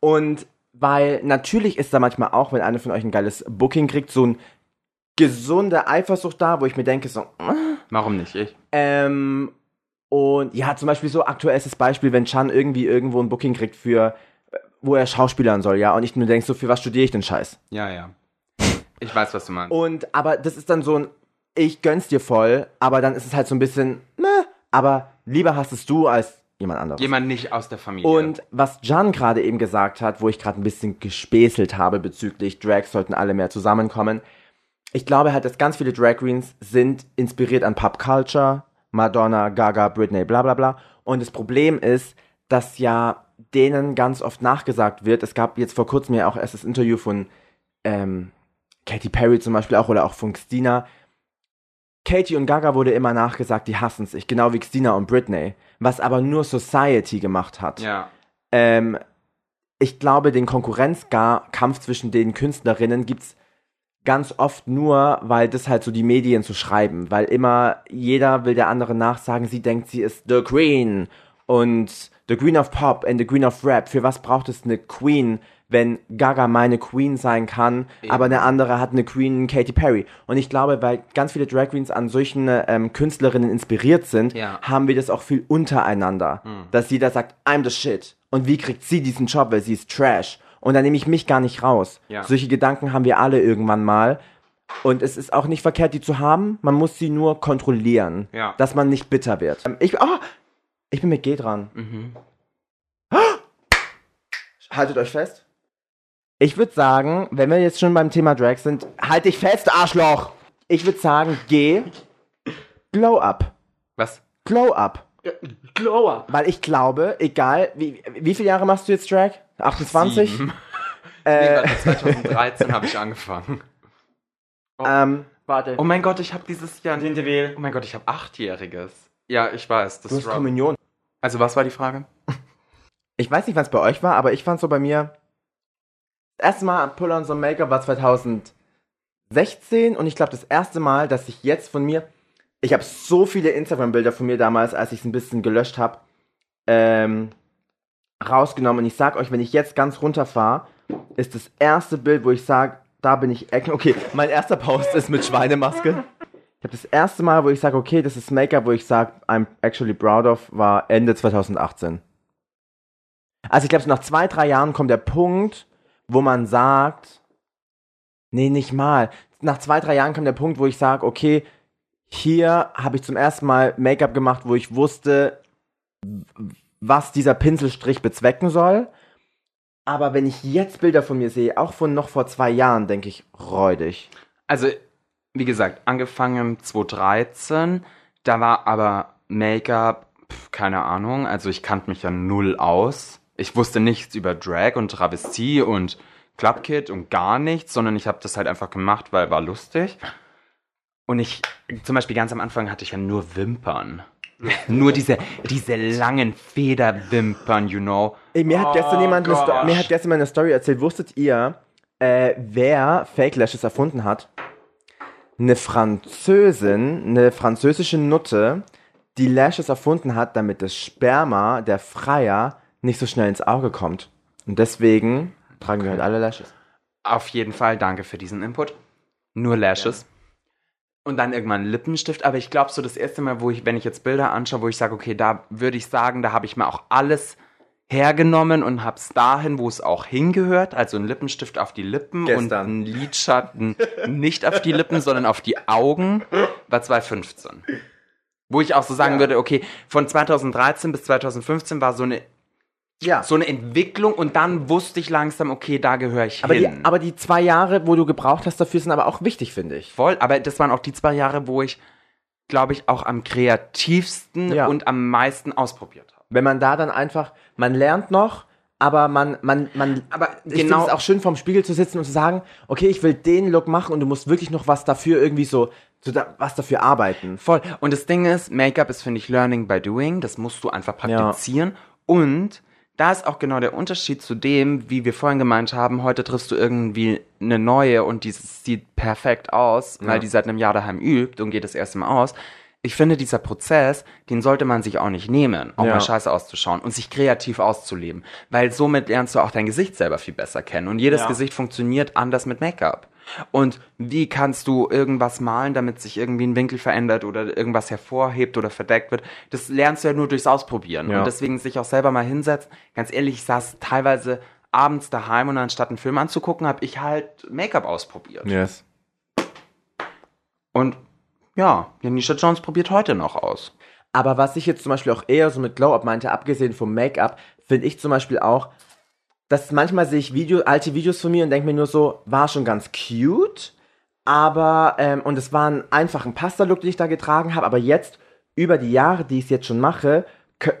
Und weil natürlich ist da manchmal auch, wenn einer von euch ein geiles Booking kriegt, so ein gesunde Eifersucht da, wo ich mir denke, so, Warum nicht ich? ähm, und ja, zum Beispiel so aktuell ist das Beispiel, wenn Chan irgendwie irgendwo ein Booking kriegt für, äh, wo er Schauspielern soll, ja, und ich nur denke, so, für was studiere ich den Scheiß? Ja, ja. Ich weiß, was du meinst. Und, aber das ist dann so ein, ich gönn's dir voll, aber dann ist es halt so ein bisschen, meh, aber lieber hast es du als jemand anderes. Jemand nicht aus der Familie. Und was Jan gerade eben gesagt hat, wo ich gerade ein bisschen gespäßelt habe bezüglich Drags sollten alle mehr zusammenkommen. Ich glaube halt, dass ganz viele Drag Queens sind inspiriert an Pop Culture, Madonna, Gaga, Britney, bla bla bla. Und das Problem ist, dass ja denen ganz oft nachgesagt wird. Es gab jetzt vor kurzem ja auch erst das Interview von ähm, Katy Perry zum Beispiel auch oder auch von Christina, Katie und Gaga wurde immer nachgesagt, die hassen sich, genau wie Christina und Britney, was aber nur Society gemacht hat. Ja. Ähm, ich glaube, den Konkurrenzkampf zwischen den Künstlerinnen gibt's ganz oft nur, weil das halt so die Medien so schreiben, weil immer jeder will der andere nachsagen, sie denkt, sie ist the Queen und the Queen of Pop and the Queen of Rap. Für was braucht es eine Queen, wenn Gaga meine Queen sein kann, aber eine andere hat eine Queen, Katy Perry. Und ich glaube, weil ganz viele Drag Queens an solchen ähm, Künstlerinnen inspiriert sind, Ja. haben wir das auch viel untereinander, dass jeder sagt, I'm the shit. Und wie kriegt sie diesen Job, weil sie ist Trash? Und dann nehme ich mich gar nicht raus. Ja. Solche Gedanken haben wir alle irgendwann mal. Und es ist auch nicht verkehrt, die zu haben. Man muss sie nur kontrollieren, Ja. dass man nicht bitter wird. Ähm, Ich, oh, ich bin mit G dran. Ah! Haltet euch fest. Ich würde sagen, wenn wir jetzt schon beim Thema Drag sind, halt dich fest, Arschloch! Ich würde sagen, G, Glow Up. Was? Glow Up. Glow up. Weil ich glaube, egal, wie, wie viele Jahre machst du jetzt Drag? 28? Sieben. nee, warte, 2013 habe ich angefangen. Ähm, Warte. Oh mein Gott, ich habe dieses Jahr. Wir. Oh mein Gott, ich habe Achtjähriges. Ja, ich weiß. Das du hast. Kommunion. Also, was war die Frage? Ich weiß nicht, was bei euch war, aber ich fand so bei mir. Erste Mal Pull on some Make-up war 2016 und ich glaube, das erste Mal, dass ich jetzt von mir. Ich habe so viele Instagram-Bilder von mir damals, als ich es ein bisschen gelöscht habe, ähm, rausgenommen. Und ich sag euch, wenn ich jetzt ganz runterfahre, ist das erste Bild, wo ich sage, da bin ich. Ecken. Okay, mein erster Post ist mit Schweinemaske. Ich habe das erste Mal, wo ich sage, okay, das ist Make-up, wo ich sage, I'm actually proud of, war Ende 2018. Also ich glaube, so nach zwei, drei Jahren kommt der Punkt, wo man sagt, nee, nicht mal. Nach zwei, drei Jahren kommt der Punkt, wo ich sage, okay, hier habe ich zum ersten Mal Make-up gemacht, wo ich wusste, was dieser Pinselstrich bezwecken soll. Aber wenn ich jetzt Bilder von mir sehe, auch von noch vor zwei Jahren, denke ich, räudig. Also, wie gesagt, angefangen 2013. Da war aber Make-up, keine Ahnung. Also, ich kannte mich ja null aus. Ich wusste nichts über Drag und Travestie und Clubkid und gar nichts, sondern ich habe das halt einfach gemacht, weil war lustig. Und ich, zum Beispiel ganz am Anfang hatte ich ja nur Wimpern. nur diese, diese langen Federwimpern, you know. Ey, mir hat gestern Oh jemand eine mir hat gestern mal eine Story erzählt. Wusstet ihr, äh, wer Fake Lashes erfunden hat? Eine Französin, eine französische Nutte, die Lashes erfunden hat, damit das Sperma der Freier nicht so schnell ins Auge kommt. Und deswegen tragen wir halt alle Lashes. Auf jeden Fall, danke für diesen Input. Nur Lashes. Und dann irgendwann Lippenstift. Aber ich glaube, so das erste Mal, wo ich, wenn ich jetzt Bilder anschaue, wo ich sage, okay, da würde ich sagen, da habe ich mir auch alles hergenommen und hab's dahin, wo es auch hingehört. Also ein Lippenstift auf die Lippen und Gestern. ein Lidschatten nicht auf die Lippen, sondern auf die Augen. War 2015. Wo ich auch so sagen Ja. würde, okay, von 2013 bis 2015 war so eine, Ja. so eine Entwicklung und dann wusste ich langsam, okay, da gehöre ich aber, die, hin. aber die zwei Jahre, wo du gebraucht hast, dafür sind aber auch wichtig, finde ich. Voll, aber das waren auch die zwei Jahre, wo ich, glaube ich, auch am kreativsten Ja. und am meisten ausprobiert habe. Wenn man da dann einfach, man lernt noch, aber man, man, man, Aber ich genau- es auch schön, vorm Spiegel zu sitzen und zu sagen, okay, ich will den Look machen und du musst wirklich noch was dafür irgendwie so, so da, was dafür arbeiten. Voll. Und das Ding ist, Make-up ist, finde ich, Learning by Doing. Das musst du einfach praktizieren. Und da ist auch genau der Unterschied zu dem, wie wir vorhin gemeint haben, heute triffst du irgendwie eine neue und die sieht perfekt aus, weil die seit einem Jahr daheim übt und geht das erste Mal aus. Ich finde, dieser Prozess, den sollte man sich auch nicht nehmen, auch Ja. mal scheiße auszuschauen und sich kreativ auszuleben. Weil somit lernst du auch dein Gesicht selber viel besser kennen. Und jedes Ja. Gesicht funktioniert anders mit Make-up. Und wie kannst du irgendwas malen, damit sich irgendwie ein Winkel verändert oder irgendwas hervorhebt oder verdeckt wird? Das lernst du ja nur durchs Ausprobieren. Ja. Und deswegen sich auch selber mal hinsetzen. Ganz ehrlich, ich saß teilweise abends daheim und anstatt einen Film anzugucken, habe ich halt Make-up ausprobiert. Yes. Und ja, Janisha Jones probiert heute noch aus. Aber was ich jetzt zum Beispiel auch eher so mit Glow-Up meinte, abgesehen vom Make-up, finde ich zum Beispiel auch, dass manchmal sehe ich Video, alte Videos von mir und denke mir nur so, war schon ganz cute, aber, ähm, und es war ein einfacher Pasta-Look, den ich da getragen habe, aber jetzt, über die Jahre, die ich es jetzt schon mache,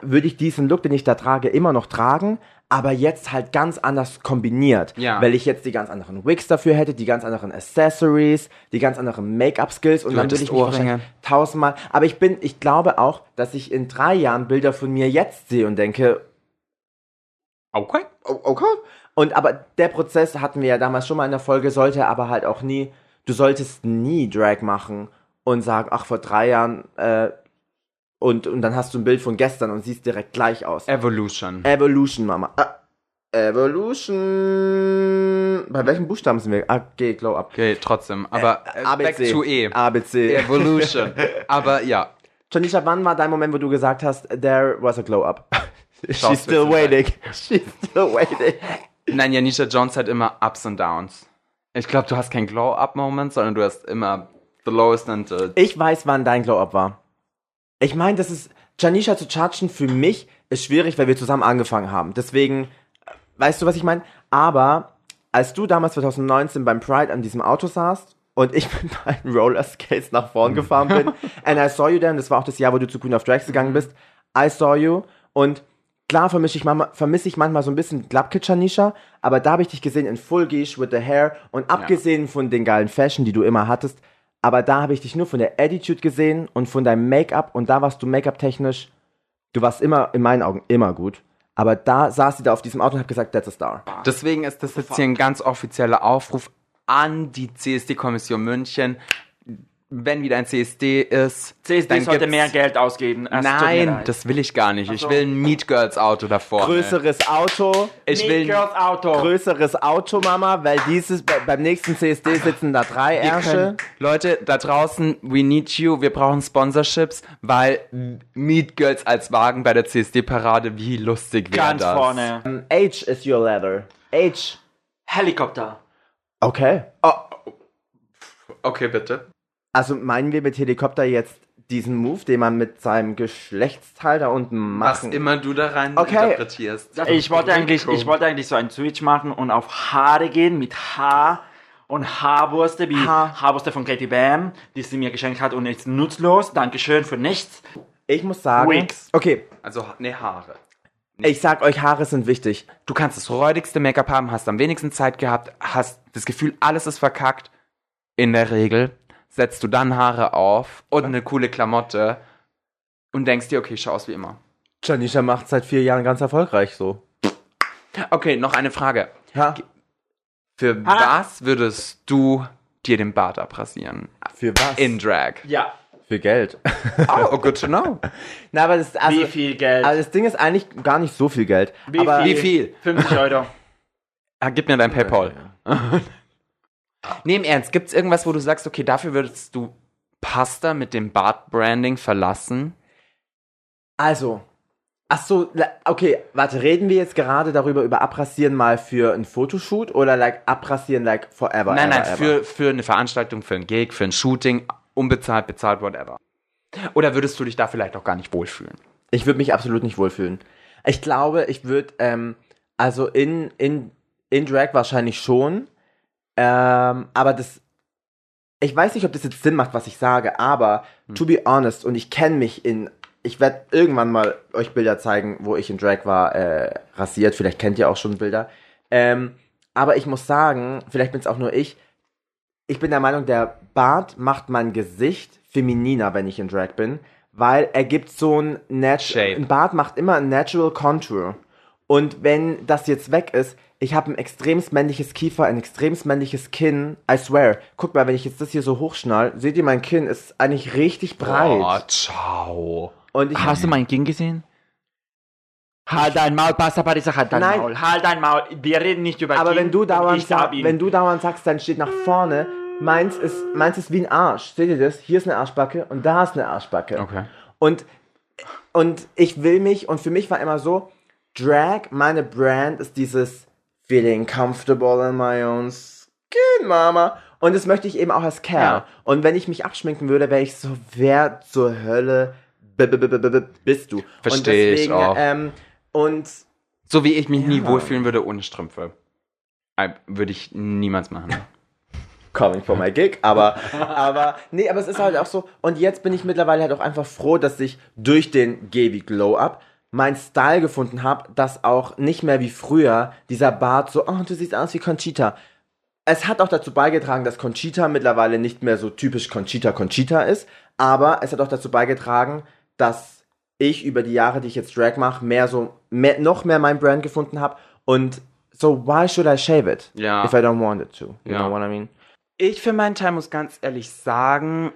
würde ich diesen Look, den ich da trage, immer noch tragen, aber jetzt halt ganz anders kombiniert. Ja. Weil ich jetzt die ganz anderen Wigs dafür hätte, die ganz anderen Accessories, die ganz anderen Make-up-Skills und Du dann würde ich mich tausendmal. Aber ich bin, ich glaube auch, dass ich in drei Jahren Bilder von mir jetzt sehe und denke, Okay. Okay. Und aber der Prozess hatten wir ja damals schon mal in der Folge, sollte aber halt auch nie, du solltest nie Drag machen und sagen, ach, vor drei Jahren, äh, und, und dann hast du ein Bild von gestern und siehst direkt gleich aus. Evolution. Evolution, Mama. Ah, Evolution. Bei welchen Buchstaben sind wir? Ah, G, Glow Up. Okay, trotzdem. Aber äh, back to E. ABC. Evolution. Aber ja. Janisha, wann war dein Moment, wo du gesagt hast, there was a glow up? She's still waiting. She's still waiting. Nein, Janisha Jones hat immer Ups und Downs. Ich glaube, du hast kein Glow-Up-Moment, sondern du hast immer the lowest and the Ich weiß, wann dein Glow-Up war. Ich meine, das ist, Janisha zu chargen für mich ist schwierig, weil wir zusammen angefangen haben. Deswegen, äh, weißt du, was ich meine? Aber als du damals 2019 beim Pride an diesem Auto saßt und ich mit meinen Rollerskates nach vorn gefahren bin, and I saw you there, und das war auch das Jahr, wo du zu Queen of Drags gegangen bist, I saw you und klar vermisse ich, manchmal, vermisse ich manchmal so ein bisschen Glubkit Janisha, aber da habe ich dich gesehen in Full Geesh with the Hair und abgesehen von den geilen Fashion, die du immer hattest, aber da habe ich dich nur von der Attitude gesehen und von deinem Make-up und da warst du Make-up-technisch, du warst immer, in meinen Augen, immer gut. Aber da saß sie da auf diesem Auto und hat gesagt, that's a star. Deswegen ist das jetzt hier ein ganz offizieller Aufruf an die CSD-Kommission München. Wenn wieder ein CSD ist, CSD dann sollte mehr Geld ausgeben. Es Nein, das will ich gar nicht. Ich will ein Meat Girls Auto davor. Größeres Auto, Ich Meat will Girls Auto. größeres Auto, Mama, weil dieses, bei, beim nächsten CSD sitzen da drei Ärsche. können, Leute, da draußen, we need you. Wir brauchen Sponsorships, weil Meat Girls als Wagen bei der CSD-Parade, wie lustig wäre Ganz das? vorne. Um, H is your leather. H. Helikopter. Okay. Okay, bitte. Also meinen wir mit Helikopter jetzt diesen Move, den man mit seinem Geschlechtsteil da unten Was machen immer du da rein Okay. interpretierst. Ich wollte eigentlich, ich wollte eigentlich so einen Switch machen und auf Haare gehen mit Haar und Haarwurste wie Haar. Haarwurste von Katie Bam, die sie mir geschenkt hat und ist nutzlos. Dankeschön für nichts. Ich muss sagen. Wigs. Okay, Also, ne, Haare. ich sag euch, Haare sind wichtig. Du kannst das räudigste Make-up haben, hast am wenigsten Zeit gehabt, hast das Gefühl, alles ist verkackt. In der Regel setzt du dann Haare auf und eine coole Klamotte und denkst dir, okay, ich schau aus wie immer. Janisha macht seit vier Jahren ganz erfolgreich so. Okay, noch eine Frage. Ha? Für Ah. was würdest du dir den Bart abrasieren? Für was? In Drag. Ja. Für Geld. Oh, good to know. Na, aber das, also, Wie viel Geld? Also das Ding ist eigentlich gar nicht so viel Geld. wie, aber Wie viel? 50 Euro. Ah, gib mir dein Paypal. Nee, im Ernst, gibt's irgendwas, wo du sagst, okay, dafür würdest du Pasta mit dem Bart-Branding verlassen? Also, ach so, okay, warte, reden wir jetzt gerade darüber über abrasieren mal für ein Fotoshoot oder like abrasieren like forever? nein, ever, nein, ever? für, für eine Veranstaltung, für ein Gig, für ein Shooting, unbezahlt, bezahlt, whatever. Oder würdest du dich da vielleicht auch gar nicht wohlfühlen? Ich würde mich absolut nicht wohlfühlen. Ich glaube, ich würde, ähm, also in, in, in Drag wahrscheinlich schon, ähm, aber das, ich weiß nicht, ob das jetzt Sinn macht, was ich sage, aber to be honest, und ich kenne mich in, ich werde irgendwann mal euch Bilder zeigen, wo ich in Drag war, äh, rasiert, vielleicht kennt ihr auch schon Bilder, ähm, aber ich muss sagen, vielleicht bin es auch nur ich, ich bin der Meinung, der Bart macht mein Gesicht femininer, wenn ich in Drag bin, weil er gibt so ein Nat Shape. ein Bart macht immer ein Natural Contour. Und wenn das jetzt weg ist, ich habe ein extremes männliches Kiefer, ein extremes männliches Kinn. I swear. Guck mal, wenn ich jetzt das hier so hochschnall, seht ihr, mein Kinn ist eigentlich richtig breit. Oh, ciao. Und ich Hast du mein Kind gesehen? Halt dein Maul, Pasta Parisa, halt dein Nein. Maul. Halt dein Maul. Wir reden nicht über aber Kind wenn du dauernd sag wenn du dauernd sagst, dann steht nach vorne, meins ist meins ist wie ein Arsch. Seht ihr das? Hier ist eine Arschbacke und da ist eine Arschbacke. Okay. Und, und ich will mich, und für mich war immer so, Drag, meine Brand ist dieses feeling comfortable in my own skin, Mama. Und das möchte ich eben auch als Kerl. Ja. Und wenn ich mich abschminken würde, wäre ich so, wer zur Hölle bist du? und Versteh ich auch. Ähm, und So wie ich mich nie Ja. wohlfühlen würde ohne Strümpfe. Äh, Würde ich niemals machen. coming for my gig, aber, aber, nee, aber es ist halt auch so, und jetzt bin ich mittlerweile halt auch einfach froh, dass ich durch den G wie Glow Up meinen Style gefunden habe, dass auch nicht mehr wie früher dieser Bart so, oh, du siehst aus wie Conchita. Es hat auch dazu beigetragen, dass Conchita mittlerweile nicht mehr so typisch Conchita Conchita ist, aber es hat auch dazu beigetragen, dass ich über die Jahre, die ich jetzt Drag mache, mehr so, mehr, noch mehr mein Brand gefunden habe und so, why should I shave it? Ja. If I don't want it to. You Ja. know what I mean? Ich für meinen Teil muss ganz ehrlich sagen,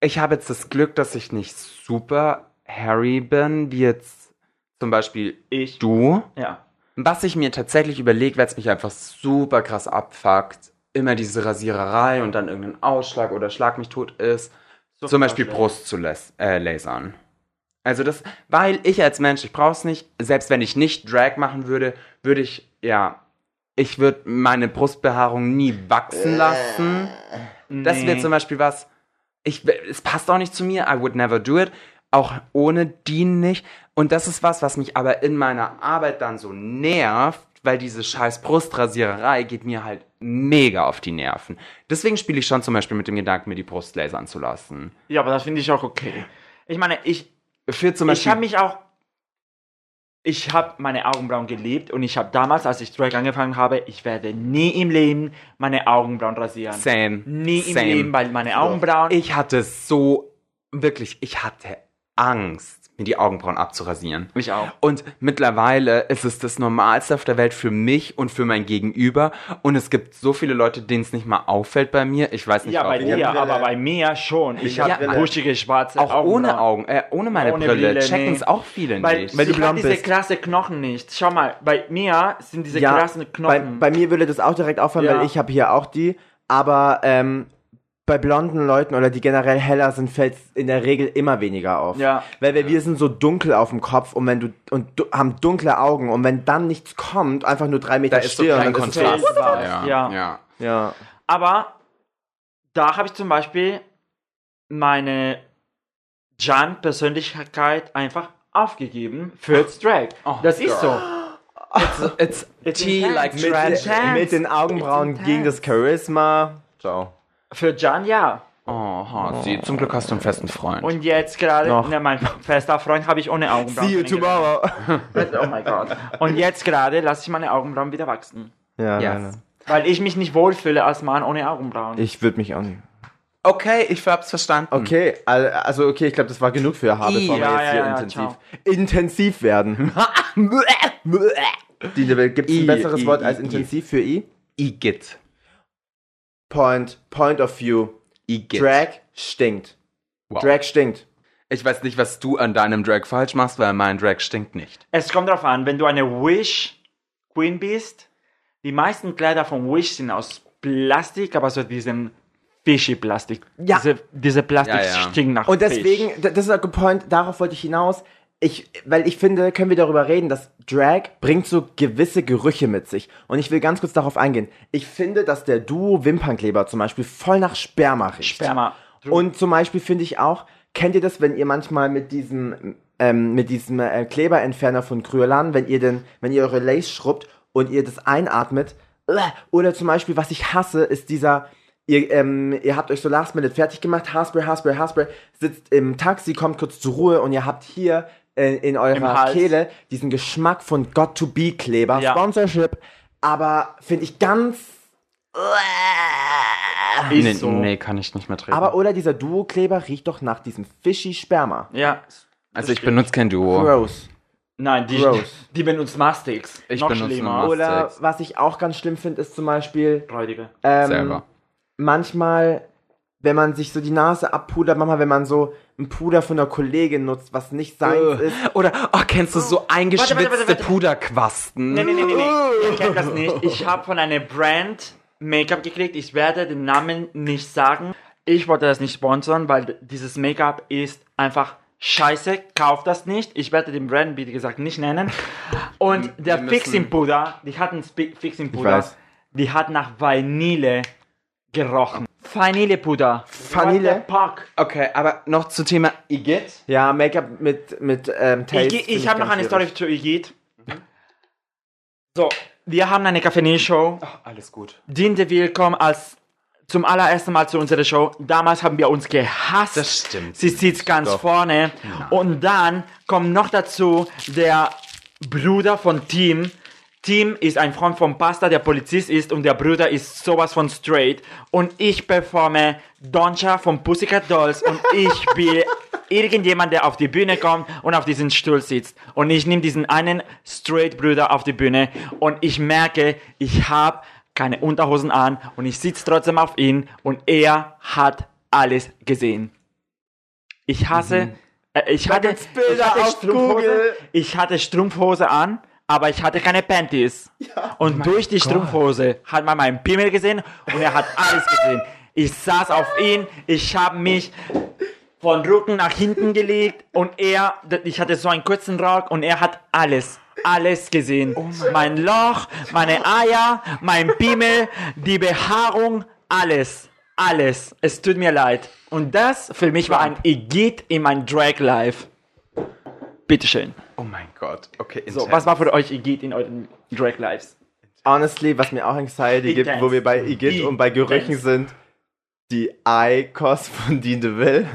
ich habe jetzt das Glück, dass ich nicht super hairy bin, wie jetzt zum Beispiel Ich. du. Ja. Was ich mir tatsächlich überlege, weil es mich einfach super krass abfuckt, immer diese Rasiererei und dann irgendein Ausschlag oder Schlag mich tot ist, So zum Beispiel vorstellen. Brust zu äh, lasern. Also das, weil ich als Mensch, ich brauch's nicht, selbst wenn ich nicht Drag machen würde, würde ich, ja, ich würde meine Brustbehaarung nie wachsen lassen. Das Nee. wäre zum Beispiel was, ich, es passt auch nicht zu mir, I would never do it, auch ohne Dean nicht. Und das ist was, was mich aber in meiner Arbeit dann so nervt, weil diese scheiß Brustrasiererei geht mir halt mega auf die Nerven. Deswegen spiele ich schon zum Beispiel mit dem Gedanken, mir die Brust lasern zu lassen. Ja, aber das finde ich auch okay. Ich meine, ich, Für zum ich Beispiel habe mich auch. Ich habe meine Augenbrauen geliebt und ich habe damals, als ich Drag angefangen habe, ich werde nie im Leben meine Augenbrauen rasieren. Same. Nie im Same. Leben, weil meine Augenbrauen. Ich hatte so, wirklich, ich hatte Angst, mir die Augenbrauen abzurasieren. Ich auch. Und mittlerweile ist es das Normalste auf der Welt für mich und für mein Gegenüber. Und es gibt so viele Leute, denen es nicht mal auffällt bei mir. Ich weiß nicht, Ja, bei warum. dir, Brille. aber bei mir schon. Ich Ja, habe buschige schwarze Auch ohne Augenbrauen. Augen, äh, ohne meine Ohne Brille, Brille, checken nee. es auch viele Weil, nicht. Weil du ich habe blond diese bist. krasse Knochen nicht. Schau mal, bei mir sind diese Ja, krassen bei, Knochen. bei mir würde das auch direkt auffallen, Ja. weil ich habe hier auch die, aber ähm, bei blonden Leuten oder die generell heller sind, fällt in der Regel immer weniger auf. Ja. Weil wir, wir sind so dunkel auf dem Kopf und wenn du und du, haben dunkle Augen und wenn dann nichts kommt, einfach nur drei Meter da ist so Stirn, kein dann ist es Kontrast. was. Ja, Ja. ja. Ja. Aber da habe ich zum Beispiel meine Jan-Persönlichkeit einfach aufgegeben für Drag. Oh, das ist so. It's, It's tea intense. like Mit, mit den Augenbrauen It's gegen das. Charisma. Ciao. Für Jan ja. Oh, Hansi, zum Glück hast du einen festen Freund. Und jetzt gerade, Noch. ne, mein fester Freund habe ich ohne Augenbrauen. See you tomorrow. Oh mein Gott. Und jetzt gerade lasse ich meine Augenbrauen wieder wachsen. ja, Yes. nein, nein. Weil ich mich nicht wohlfühle als Mann ohne Augenbrauen. Ich würde mich auch nicht. Okay, ich hab's verstanden. Okay, al- also okay, ich glaube, das war genug für H, bevor wir Ja, jetzt ja, hier ja, intensiv, ciao. intensiv werden. Gibt es ein I, besseres I, Wort I, als I. intensiv für I? Igitt. Point, point of view. Igitt. Drag stinkt. Wow. Drag stinkt. Ich weiß nicht, was du an deinem Drag falsch machst, weil mein Drag stinkt nicht. Es kommt darauf an, wenn du eine Wish Queen bist, die meisten Kleider von Wish sind aus Plastik, aber so diesen fishy Plastik. Ja. Diese, diese Plastik Ja, ja. stinkt nach Und deswegen, Fisch. das ist ein good point, darauf wollte ich hinaus. Ich, weil ich finde, können wir darüber reden, dass Drag bringt so gewisse Gerüche mit sich. Und ich will ganz kurz darauf eingehen. Ich finde, dass der Duo Wimpernkleber zum Beispiel voll nach Sperma riecht. Sperma. Und zum Beispiel finde ich auch, kennt ihr das, wenn ihr manchmal mit diesem, ähm, mit diesem äh, Kleberentferner von Kryolan, wenn ihr den, wenn ihr eure Lace schrubbt und ihr das einatmet, äh, oder zum Beispiel, was ich hasse, ist dieser, ihr, ähm, ihr habt euch so last minute fertig gemacht, Haarspray, Haarspray, Haarspray, sitzt im Taxi, kommt kurz zur Ruhe und ihr habt hier äh, in Im eurer. Kehle diesen Geschmack von Got to Be Kleber, Ja. Sponsorship, aber finde ich ganz Ist nee, so. nee, kann ich nicht mehr trinken. Aber oder dieser Duo-Kleber riecht doch nach diesem fishy Sperma. Ja. also ich benutze kein Duo. Gross. Nein, die, Gross. die benutzt Mastix. Ich Noch benutze schlimmer. Oder was ich auch ganz schlimm finde, ist zum Beispiel Räudige. ähm, Selber. manchmal, wenn man sich so die Nase abpudert, manchmal, wenn man so ein Puder von einer Kollegin nutzt, was nicht seins ist. Oder, oh, kennst du so eingeschwitzte Warte, warte, warte. Puderquasten? Nee, nee, nee, nee, nee. Ich kenn das nicht. Ich habe von einer Brand Make-up gekriegt. Ich werde den Namen nicht sagen. Ich wollte das nicht sponsern, weil dieses Make-up ist einfach scheiße. Kauft das nicht. Ich werde den Brand, wie gesagt, nicht nennen. Und der Fixing-Puder, die hat einen Spi- Ich Fixing-Puder, die hat nach Vanille gerochen. Vanillepuder. Vanille? Fuck? Okay, aber noch zum Thema Igitt. Ja, Make-up mit, mit ähm, Taste. Ich, ich habe noch eine Story zu Igit. So, wir haben eine Kaffee-Show. Alles gut. Dean DeVille kommt als zum allerersten Mal zu unserer Show. Damals haben wir uns gehasst. Das stimmt. Sie sitzt ganz Doch. vorne. Und dann kommt noch dazu der Bruder von Tim. Tim ist ein Freund vom Pastor, der Polizist ist und der Bruder ist sowas von straight. Und ich performe Doncha von Pussycat Dolls und ich bin irgendjemand, der auf die Bühne kommt und auf diesen Stuhl sitzt. Und ich nehme diesen einen straight Bruder auf die Bühne und ich merke, ich habe keine Unterhosen an und ich sitze trotzdem auf ihn und er hat alles gesehen. Ich hasse, äh, ich hatte, ich hatte Strumpfhose, ich hatte Strumpfhose an, aber ich hatte keine Panties. Und durch die Strumpfhose hat man meinen Pimmel gesehen und er hat alles gesehen. Ich saß auf ihn, ich habe mich von Rücken nach hinten gelegt und er, ich hatte so einen kurzen Rock und er hat alles, alles gesehen. mein Loch, meine Eier, mein Pimmel, die Behaarung, alles, alles. Es tut mir leid. Und das für mich war ein Igitt in mein Drag Life. Bitteschön. Oh mein Gott. Okay, So, intense. was war für euch Igitt in euren Drag Lives? Honestly, was mir auch Anxiety gibt, wo wir bei Igitt und bei Gerüchen sind, die Eye-Kost von Dean DeVille.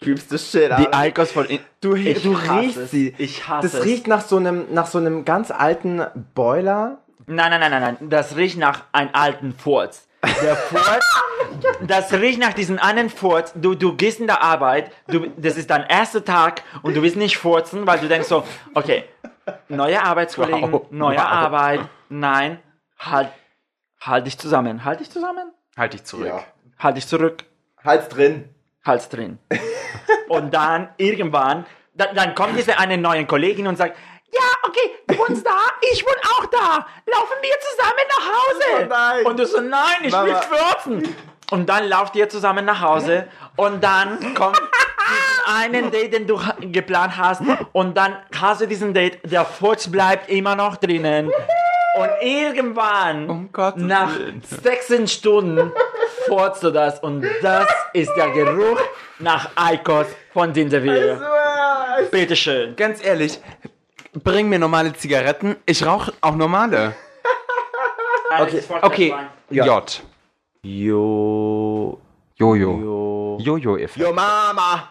Creeps the shit out. Die Icons von... In Du, Ich du hasse riechst es. sie. Ich hasse Das es. riecht nach so einem, nach so einem ganz alten Boiler. Nein, nein, nein, nein, nein. Das riecht nach einem alten Furz. Der Furz, das riecht nach diesem einen Furz. Du, du gehst in der Arbeit, du, das ist dein erster Tag und du willst nicht furzen, weil du denkst so, okay, neue Arbeitskollegen, Wow. neue Wow. Arbeit. Nein, halt, halt dich zusammen. Halt dich zusammen. Halt dich zurück. Ja. Halt dich zurück. Hals drin. Hals drin. Und dann irgendwann, dann, dann kommt diese eine neue Kollegin und sagt, okay, du wohnst da, ich wohne auch da. Laufen wir zusammen nach Hause. Oh nein. Und du so, nein, ich will Mama. fürzen. Und dann lauft ihr zusammen nach Hause und dann kommt einen Date, den du geplant hast und dann hast du diesen Date, der Furz bleibt immer noch drinnen. Und irgendwann, Um nach Willen. 16 Stunden, furzt du das und das ist der Geruch nach Eikos von Dinterville. Bitteschön. Ganz ehrlich, bring mir normale Zigaretten. Ich rauche auch normale. Okay, Okay, Ja. J. Jo. Jojo. Jo. Jojo-Effekt. Yo, Mama.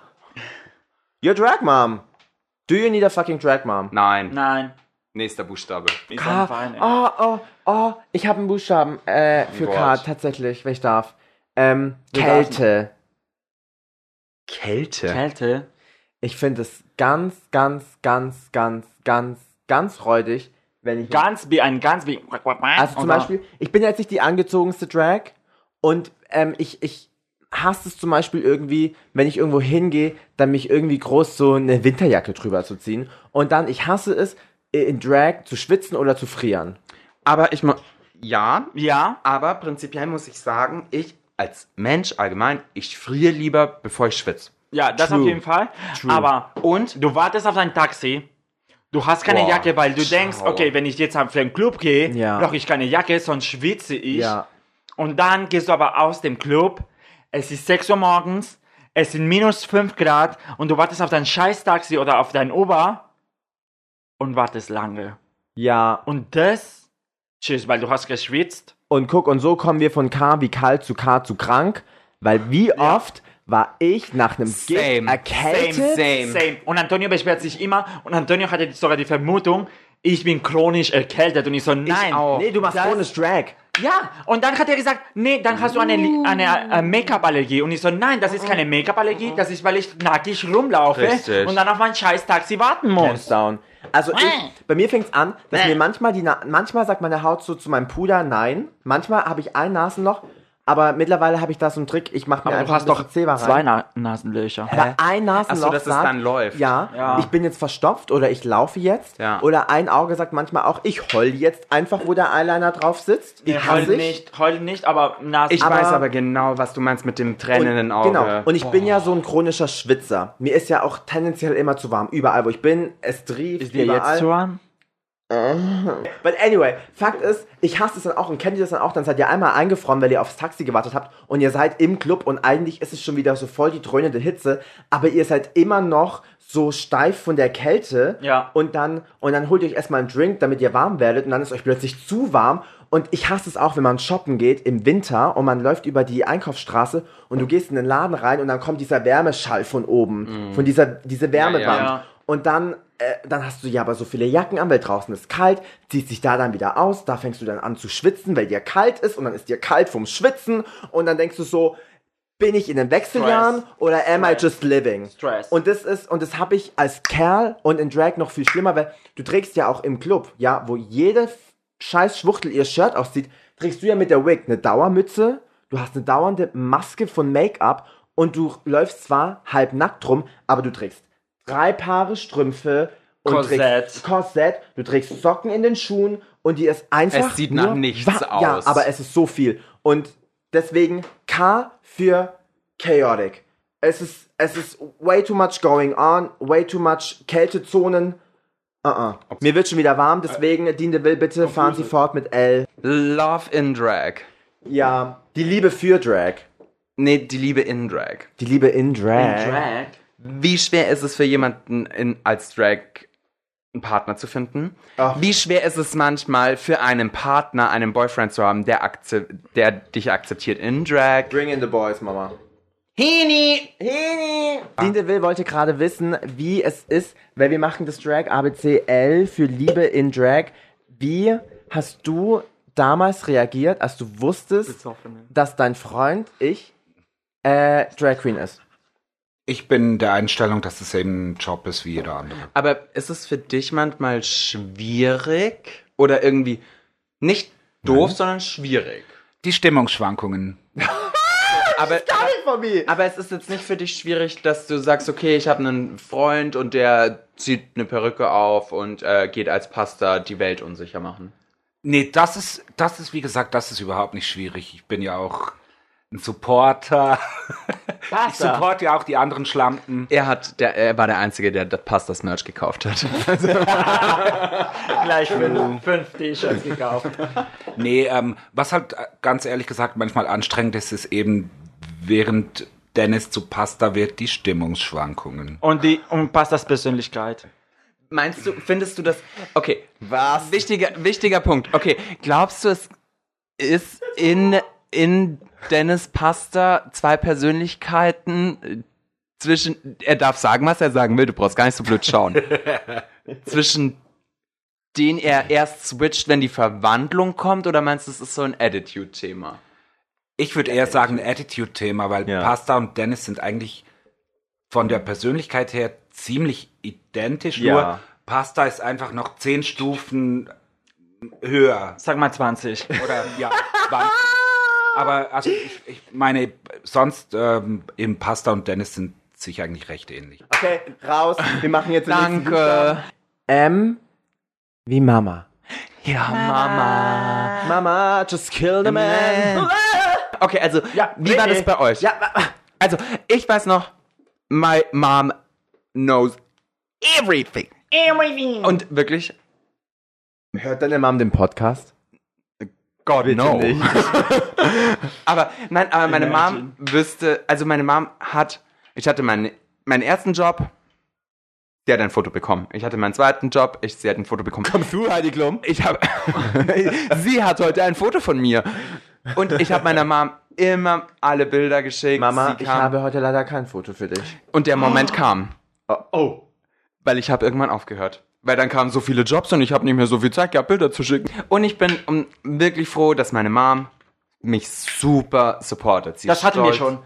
Your drag mom. Do you need a fucking drag mom? Nein. Nein. Nächster Buchstabe. K. Oh, oh, oh. Ich habe einen Buchstaben äh, für Wort. K tatsächlich, wenn ich darf. Ähm, Kälte. Kälte. Kälte. Ich finde es ganz, ganz, ganz, ganz, ganz, ganz räudig, wenn ich. Ganz wie ein ganz wie. Also zum Beispiel, ich bin jetzt nicht die angezogenste Drag und ähm, ich, ich hasse es zum Beispiel irgendwie, wenn ich irgendwo hingehe, dann mich irgendwie groß so eine Winterjacke drüber zu ziehen. Und dann, ich hasse es, in Drag zu schwitzen oder zu frieren. Aber ich muss. Ja, Ja. aber prinzipiell muss ich sagen, ich als Mensch allgemein, ich friere lieber, bevor ich schwitze. Ja, das True. auf jeden Fall. Aber Und du wartest auf dein Taxi. Du hast keine Boah, Jacke, weil du denkst, okay, wenn ich jetzt auf den Club gehe, Ja. brauche ich keine Jacke, sonst schwitze ich. Ja. Und dann gehst du aber aus dem Club. Es ist 6 Uhr morgens. Es sind minus 5 Grad. Und du wartest auf dein Scheiß-Taxi oder auf dein Uber. Und wartest lange. Ja. Und das, tschüss, weil du hast geschwitzt. Und guck, und so kommen wir von K wie kalt zu K zu krank, weil wie oft war ich nach einem Gift Same. erkältet? Same, same. Same. Und Antonio beschwert sich immer. Und Antonio hatte sogar die Vermutung, ich bin chronisch erkältet. Und ich so, nein. auch. Nee, du machst Das- chronisch Drag. Ja, und dann hat er gesagt, nee, dann hast du eine, eine, äh, Make-up-Allergie. Und ich so, nein, das ist keine Make-up-Allergie, das ist, weil ich nackig rumlaufe Richtig. und dann auf mein scheiß Taxi warten muss. down. Also ich, bei mir fängt's an, dass mir manchmal die, Na manchmal sagt meine Haut so zu meinem Puder nein. Manchmal habe ich ein Nasenloch, aber mittlerweile habe ich da so einen Trick, ich mache mir Aber du einfach hast ein doch bisschen Zewa rein. zwei Na Nasenlöcher. Aber ein Nasenloch Ach so, dass es sagt, dann läuft. Ja, Ja. ich bin jetzt verstopft oder ich laufe jetzt. Ja. Oder ein Auge sagt manchmal auch, ich heul jetzt einfach, wo der Eyeliner drauf sitzt. Ich Hasse heul ich. nicht, heul nicht, aber Nasen. Ich Aber- weiß aber genau, was du meinst mit dem tränenden Auge. Genau. Und ich bin ja so ein chronischer Schwitzer. Mir ist ja auch tendenziell immer zu warm. Überall, wo ich bin, es trieft ist dir überall. jetzt zu warm? But anyway, Fakt ist, ich hasse es dann auch und kennt ihr das dann auch, dann seid ihr einmal eingefroren, weil ihr aufs Taxi gewartet habt und ihr seid im Club und eigentlich ist es schon wieder so voll die dröhnende Hitze, aber ihr seid immer noch so steif von der Kälte Ja. und dann und dann holt ihr euch erstmal einen Drink, damit ihr warm werdet und dann ist euch plötzlich zu warm Und ich hasse es auch, wenn man shoppen geht im Winter und man läuft über die Einkaufsstraße und du gehst in den Laden rein und dann kommt dieser Wärmeschall von oben, von dieser diese Wärmewand. Ja, ja. Und dann, äh, dann hast du ja aber so viele Jacken an, weil draußen ist kalt, ziehst dich da dann wieder aus, da fängst du dann an zu schwitzen, weil dir kalt ist und dann ist dir kalt vom Schwitzen und dann denkst du so, bin ich in den Wechseljahren Stress. oder am I Stress. just living? Stress. Und das ist, und das habe ich als Kerl und in Drag noch viel schlimmer, weil du trägst ja auch im Club, ja, wo jede scheiß Schwuchtel ihr Shirt aussieht, trägst du ja mit der Wig eine Dauermütze, du hast eine dauernde Maske von Make-up und du läufst zwar halb nackt rum, aber du trägst drei Paare Strümpfe und Korsett. trägst Korsett, du trägst Socken in den Schuhen und die ist einfach Es sieht nur nach nichts wa- Ja, aus. aber es ist so viel und deswegen K für chaotic. Es ist, es ist way too much going on, way too much Kältezonen. Uh -uh. Mir wird schon wieder warm, deswegen, Dean DeVille, bitte fahren Sie fort mit L. Love in Drag. Ja, die Liebe für Drag. Nee, die Liebe in Drag. Die Liebe in Drag. Drag. Wie schwer ist es für jemanden in, als Drag einen Partner zu finden? Ach. Wie schwer ist es manchmal für einen Partner, einen Boyfriend zu haben, der, akze der dich akzeptiert in Drag? Bring in the boys, Mama. Hini! Hini! Dean DeVille wollte gerade wissen, wie es ist, weil wir machen das Drag ABCL für Liebe in Drag. Wie hast du damals reagiert, als du wusstest, dass dein Freund, ich, äh, Drag Queen ist? Ich bin der Einstellung, dass es eben ein Job ist wie jeder andere. Aber ist es für dich manchmal schwierig oder irgendwie nicht doof, sondern schwierig? Die Stimmungsschwankungen. Aber, Von mir. aber es ist jetzt nicht für dich schwierig, dass du sagst, okay, ich habe einen Freund und der zieht eine Perücke auf und äh, geht als Pasta die Welt unsicher machen. Nee, das ist, das ist, wie gesagt, das ist überhaupt nicht schwierig. Ich bin ja auch ein Supporter. Ich support ja auch die anderen Schlampen. Er hat, der, er war der Einzige, der das Pastas Merch gekauft hat. Gleich fünf, fünf T-Shirts gekauft. Nee, ähm, was halt äh, ganz ehrlich gesagt manchmal anstrengend ist, ist eben, während Dennis zu Pasta wird, die Stimmungsschwankungen. Und die, und passt das Persönlichkeit. Meinst du, findest du das? Okay, was? Wichtiger, wichtiger Punkt. Okay, glaubst du, es ist in, in Dennis Pasta zwei Persönlichkeiten äh, zwischen, er darf sagen, was er sagen will, du brauchst gar nicht so blöd schauen. zwischen denen er erst switcht, wenn die Verwandlung kommt, oder meinst du, es ist so ein Attitude-Thema? Ich würde eher sagen ein Attitude-Thema, weil Ja. Pasta und Dennis sind eigentlich von der Persönlichkeit her ziemlich identisch. Ja. Nur Pasta ist einfach noch zehn Stufen höher. Sag mal 20. Oder ja, 20. Aber also ich, ich meine, sonst ähm, eben Pasta und Dennis sind sich eigentlich recht ähnlich. Okay, raus. Wir machen jetzt den nächsten Danke. M wie Mama. Ja, Mama. Mama, just kill the man. Okay, also, Ja, wie war nee, das bei euch? Ja, Also, ich weiß noch, my mom knows everything. Everything. Und wirklich, hört deine Mom den Podcast? God no. nicht. aber nein, aber meine Mom wüsste, also meine Mom hat, ich hatte meinen, meinen ersten Job, sie hat ein Foto bekommen. Ich hatte meinen zweiten Job, ich, sie hat ein Foto bekommen. Kommst du, Heidi Klum? Ich habe, sie hat heute ein Foto von mir. Und ich habe meiner Mom immer alle Bilder geschickt. Mama, ich kam, habe heute leider kein Foto für dich. und der Moment kam. Oh, oh. Weil ich habe irgendwann aufgehört. Weil dann kamen so viele Jobs und ich habe nicht mehr so viel Zeit gehabt, Bilder zu schicken. Und ich bin um, wirklich froh, dass meine Mom mich super supportet. Sie Das hatten wir stolz. schon.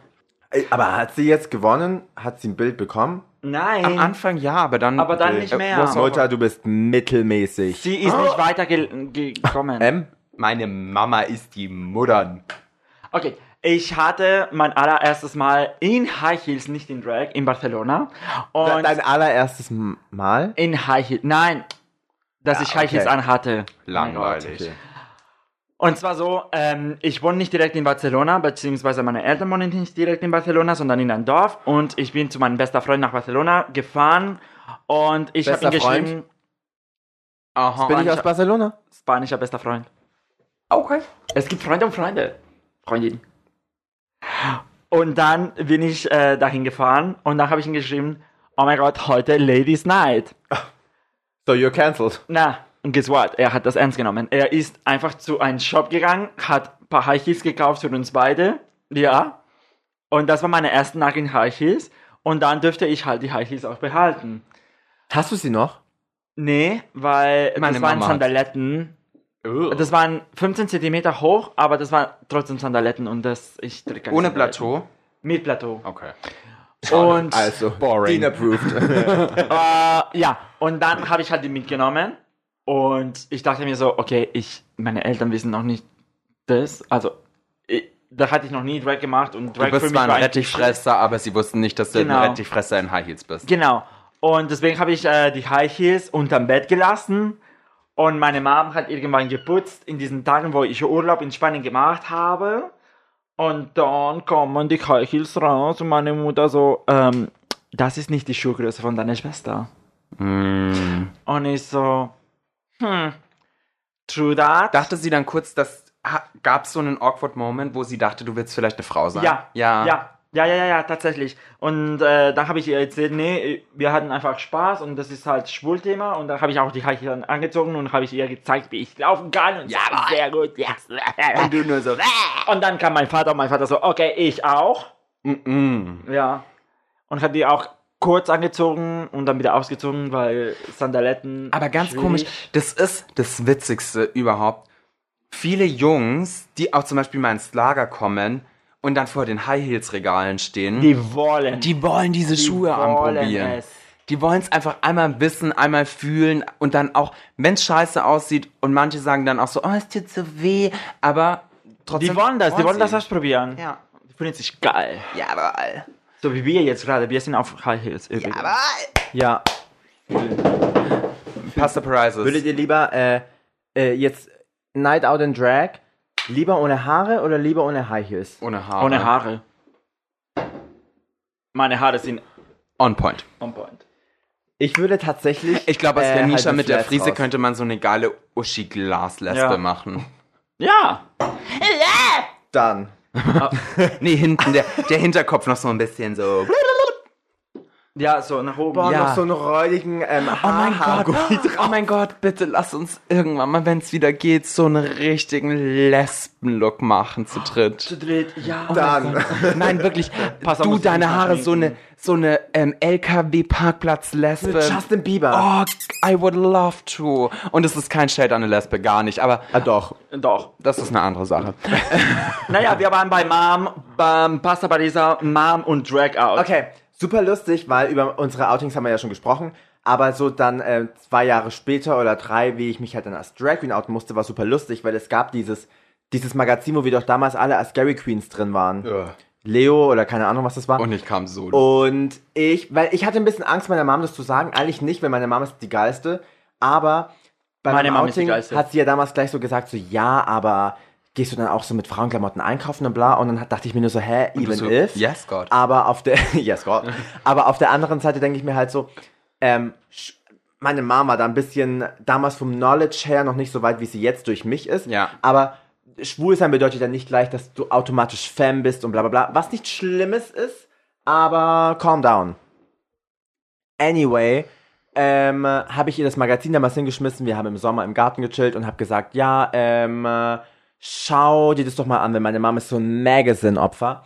Ey, Aber hat sie jetzt gewonnen? Hat sie ein Bild bekommen? Nein. Am Anfang ja, aber dann. Aber dann nicht mehr. auch- Mutter, du bist mittelmäßig. Sie ist nicht weitergekommen. M? Meine Mama ist die Muttern. Okay, ich hatte mein allererstes Mal in High Heels, nicht in Drag, in Barcelona. Und Dein allererstes Mal? in High Heels, nein, dass ich High okay. Heels anhatte. Langweilig. Okay. Und zwar so, ähm, ich wohne nicht direkt in Barcelona, beziehungsweise meine Eltern wohnen nicht direkt in Barcelona, sondern in einem Dorf. Und ich bin zu meinem besten Freund nach Barcelona gefahren und ich habe ihm Freund? geschrieben, Aha. Bin ich aus Barcelona? spanischer bester Freund. okay. Es gibt Freunde und Freunde. Freundin. Und dann bin ich äh, dahin gefahren und dann habe ich ihm geschrieben, oh mein Gott, heute Ladies Night. So, you're cancelled. Na, Und guess what? Er hat das ernst genommen. Er ist einfach zu einem Shop gegangen, hat ein paar High Heels gekauft für uns beide. Ja. Und das war meine erste Nacht in High Heels. Und dann dürfte ich halt die High Heels auch behalten. Hast du sie noch? Nee, weil Meine das waren Mama hat- Das waren 15 Zentimeter hoch, aber das waren trotzdem Sandaletten und das, ich trage keine Ohne Sandaletten. Plateau. Mit Plateau. Okay. Und Also, Boring. Approved. Äh, ja, und dann habe ich halt die mitgenommen und ich dachte mir so, okay, ich, meine Eltern wissen noch nicht das, also ich, da hatte ich noch nie Drag gemacht und Drag Du bist für mich zwar ein Rettichfresser, aber sie wussten nicht, dass du Genau. ein Rettichfresser in High Heels bist. Genau. Und deswegen habe ich äh, die High Heels unterm Bett gelassen und meine Mom hat irgendwann geputzt in diesen Tagen, wo ich Urlaub in Spanien gemacht habe. Und dann kommen die High Heels raus und meine Mutter so, ähm, das ist nicht die Schuhgröße von deiner Schwester. Mm. Und ich so, hm, true that? Dachte sie dann kurz, dass gab es so einen awkward Moment, wo sie dachte, du willst vielleicht eine Frau sein? ja, Ja. ja, ja, ja, ja, ja, tatsächlich. Und äh, dann habe ich ihr erzählt, nee, wir hatten einfach Spaß und das ist halt Schwulthema. Und dann habe ich auch die Haare angezogen und habe ich ihr gezeigt, wie ich laufen kann. Und ja, sehr gut, ja. Und du nur so. Und dann kam mein Vater und mein Vater so, okay, ich auch. Mm. Ja. Und hat die auch kurz angezogen und dann wieder ausgezogen, weil Sandaletten. Aber ganz schwierig. komisch, das ist das Witzigste überhaupt. Viele Jungs, die auch zum Beispiel mal ins Lager kommen und dann vor den High Heels Regalen stehen, die, Die wollen. wollen diese Schuhe wollen anprobieren. es. Die wollen es einfach einmal wissen, einmal fühlen und dann auch, wenn es scheiße aussieht und manche sagen dann auch so, oh, es tut so weh, aber trotzdem. Die wollen das, die wollen das ausprobieren. Ja. Die finden sich geil. Jawohl. So wie wir jetzt gerade, wir sind auf High Heels. übrigens. ja. Pasta Prizes. Würdet ihr lieber äh, äh, jetzt Night Out in Drag lieber ohne Haare oder lieber ohne High Heels? ohne Haare. Ohne Haare. Meine Haare sind On point. on point. Ich würde tatsächlich. Ich glaube, aus äh, der halt Nisha mit mit der Flats Frise raus. könnte man so eine geile Uschi-Glaslesbe Ja. machen. Ja. Dann. Nee, hinten, der, der Hinterkopf noch so ein bisschen so. Ja, so nach oben. Boah, Ja. noch so einen räudigen ähm, Oh mein Gott, oh mein Gott, bitte lass uns irgendwann mal, wenn es wieder geht, so einen richtigen Lesben-Look machen zu dritt. Zu dritt, ja. Dann. Nein, wirklich, Pass auf, du, deine Haare, so eine, so eine ähm, LKW-Parkplatz-Lesbe. Justin Bieber. Oh, I would love to. Und es ist kein Shade an eine Lesbe, gar nicht, aber Ah, doch. Doch. das ist eine andere Sache. Naja, wir waren bei Mom, beim Pasta Parisa, Mom und Drag Out. Okay, super lustig, weil über unsere Outings haben wir ja schon gesprochen. Aber so dann äh, zwei Jahre später oder drei, wie ich mich halt dann als Drag Queen outen musste, war super lustig, weil es gab dieses, dieses Magazin, wo wir doch damals alle als Scary Queens drin waren. Leo oder keine Ahnung, was das war. Und ich kam so. Und ich, weil ich hatte ein bisschen Angst, meiner Mom das zu sagen. Eigentlich nicht, weil meine Mom ist die geilste. Aber bei Meine meinem Mom ist die Outing Geilste. hat sie ja damals gleich so gesagt, so ja, aber gehst du dann auch so mit Frauenklamotten einkaufen und bla. Und dann hat, dachte ich mir nur so, hä, du even so, if. yes, God. Aber auf der, yes, God. aber auf der anderen Seite denke ich mir halt so, ähm, meine Mama da ein bisschen damals vom Knowledge her noch nicht so weit, wie sie jetzt durch mich ist. Ja. Aber schwul sein bedeutet ja nicht gleich, dass du automatisch Fan bist und bla bla bla. Was nicht Schlimmes ist, aber calm down. Anyway, ähm, habe ich ihr das Magazin damals hingeschmissen. Wir haben im Sommer im Garten gechillt und habe gesagt, ja, ähm, äh, schau dir das doch mal an, weil meine Mama ist so ein Magazine-Opfer.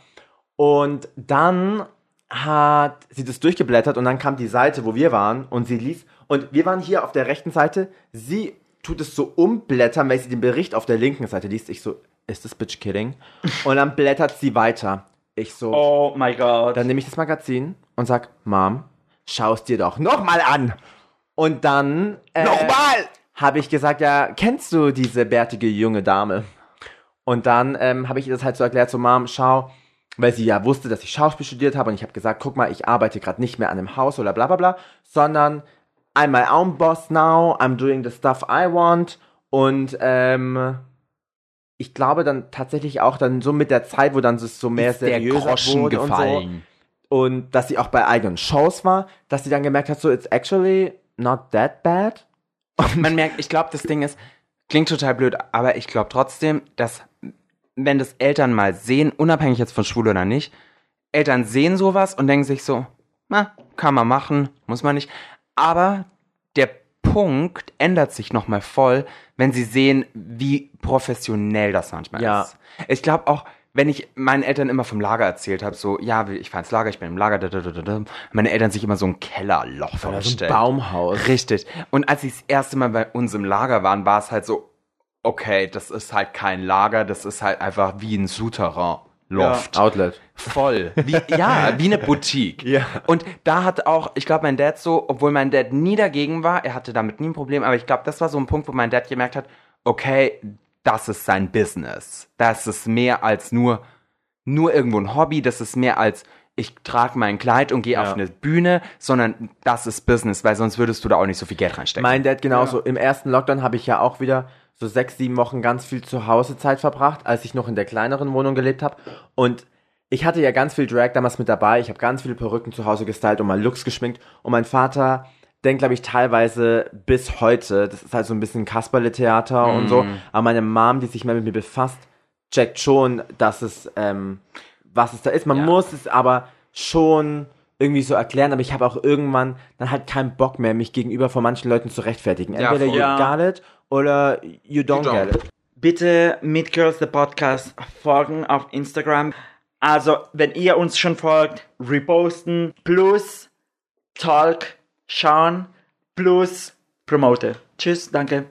Und dann hat sie das durchgeblättert und dann kam die Seite, wo wir waren und sie liest. Und wir waren hier auf der rechten Seite. Sie tut es so umblättern, weil sie den Bericht auf der linken Seite liest. Ich so, ist das bitch kidding? Und dann blättert sie weiter. Ich so, Oh my god. dann nehme ich das Magazin und sag, Mom, schau es dir doch nochmal an. Und dann äh, Nochmal! habe ich gesagt, ja, kennst du diese bärtige junge Dame? Und dann ähm, habe ich ihr das halt so erklärt, so Mom, schau, weil sie ja wusste, dass ich Schauspiel studiert habe und ich habe gesagt, guck mal, ich arbeite gerade nicht mehr an einem Haus oder bla bla bla, sondern I'm my own boss now, I'm doing the stuff I want und ähm, ich glaube dann tatsächlich auch dann so mit der Zeit, wo dann es so mehr Ist der seriöser Groschen wurde und so gefallen. und dass sie auch bei eigenen Shows war, dass sie dann gemerkt hat, so it's actually not that bad. Man merkt, ich glaube, das Ding ist, klingt total blöd, aber ich glaube trotzdem, dass wenn das Eltern mal sehen, unabhängig jetzt von schwul oder nicht, Eltern sehen sowas und denken sich so, na, kann man machen, muss man nicht. Aber der Punkt ändert sich nochmal voll, wenn sie sehen, wie professionell das manchmal Ja. ist. Ich glaube auch, wenn ich meinen Eltern immer vom Lager erzählt habe, so, ja, ich fahr ins Lager, ich bin im Lager, da, da, da, da, da, meine Eltern sich immer so ein Kellerloch so ein. Baumhaus. Richtig. Und als sie das erste Mal bei uns im Lager waren, war es halt so, okay, das ist halt kein Lager, das ist halt einfach wie ein Souterrain. Loft. Outlet. Voll. Wie, ja, wie eine Boutique. Ja. Und da hat auch, ich glaube, mein Dad so, obwohl mein Dad nie dagegen war, er hatte damit nie ein Problem, aber ich glaube, das war so ein Punkt, wo mein Dad gemerkt hat, okay, das ist sein Business. Das ist mehr als nur, nur irgendwo ein Hobby, das ist mehr als, ich trage mein Kleid und gehe Ja. auf eine Bühne, sondern das ist Business, weil sonst würdest du da auch nicht so viel Geld reinstecken. Mein Dad genauso. Im ersten Lockdown habe ich ja auch wieder so sechs, sieben Wochen ganz viel zu Hause Zeit verbracht, als ich noch in der kleineren Wohnung gelebt habe. Und ich hatte ja ganz viel Drag damals mit dabei. Ich habe ganz viele Perücken zu Hause gestylt und mal Looks geschminkt. Und mein Vater denkt, glaube ich, teilweise bis heute, das ist halt so ein bisschen Kasperle-Theater und so. Aber meine Mom, die sich mehr mit mir befasst, checkt schon, dass es, ähm, was es da ist. Man Ja. muss es aber schon irgendwie so erklären, aber ich habe auch irgendwann dann halt keinen Bock mehr, mich gegenüber von manchen Leuten zu rechtfertigen. Ja, Entweder voll. you Ja. got it oder you don't, don't. get it. Bitte Meet Girls the Podcast folgen auf Instagram. Also, wenn ihr uns schon folgt, reposten plus Talk schauen plus promote. Tschüss, danke.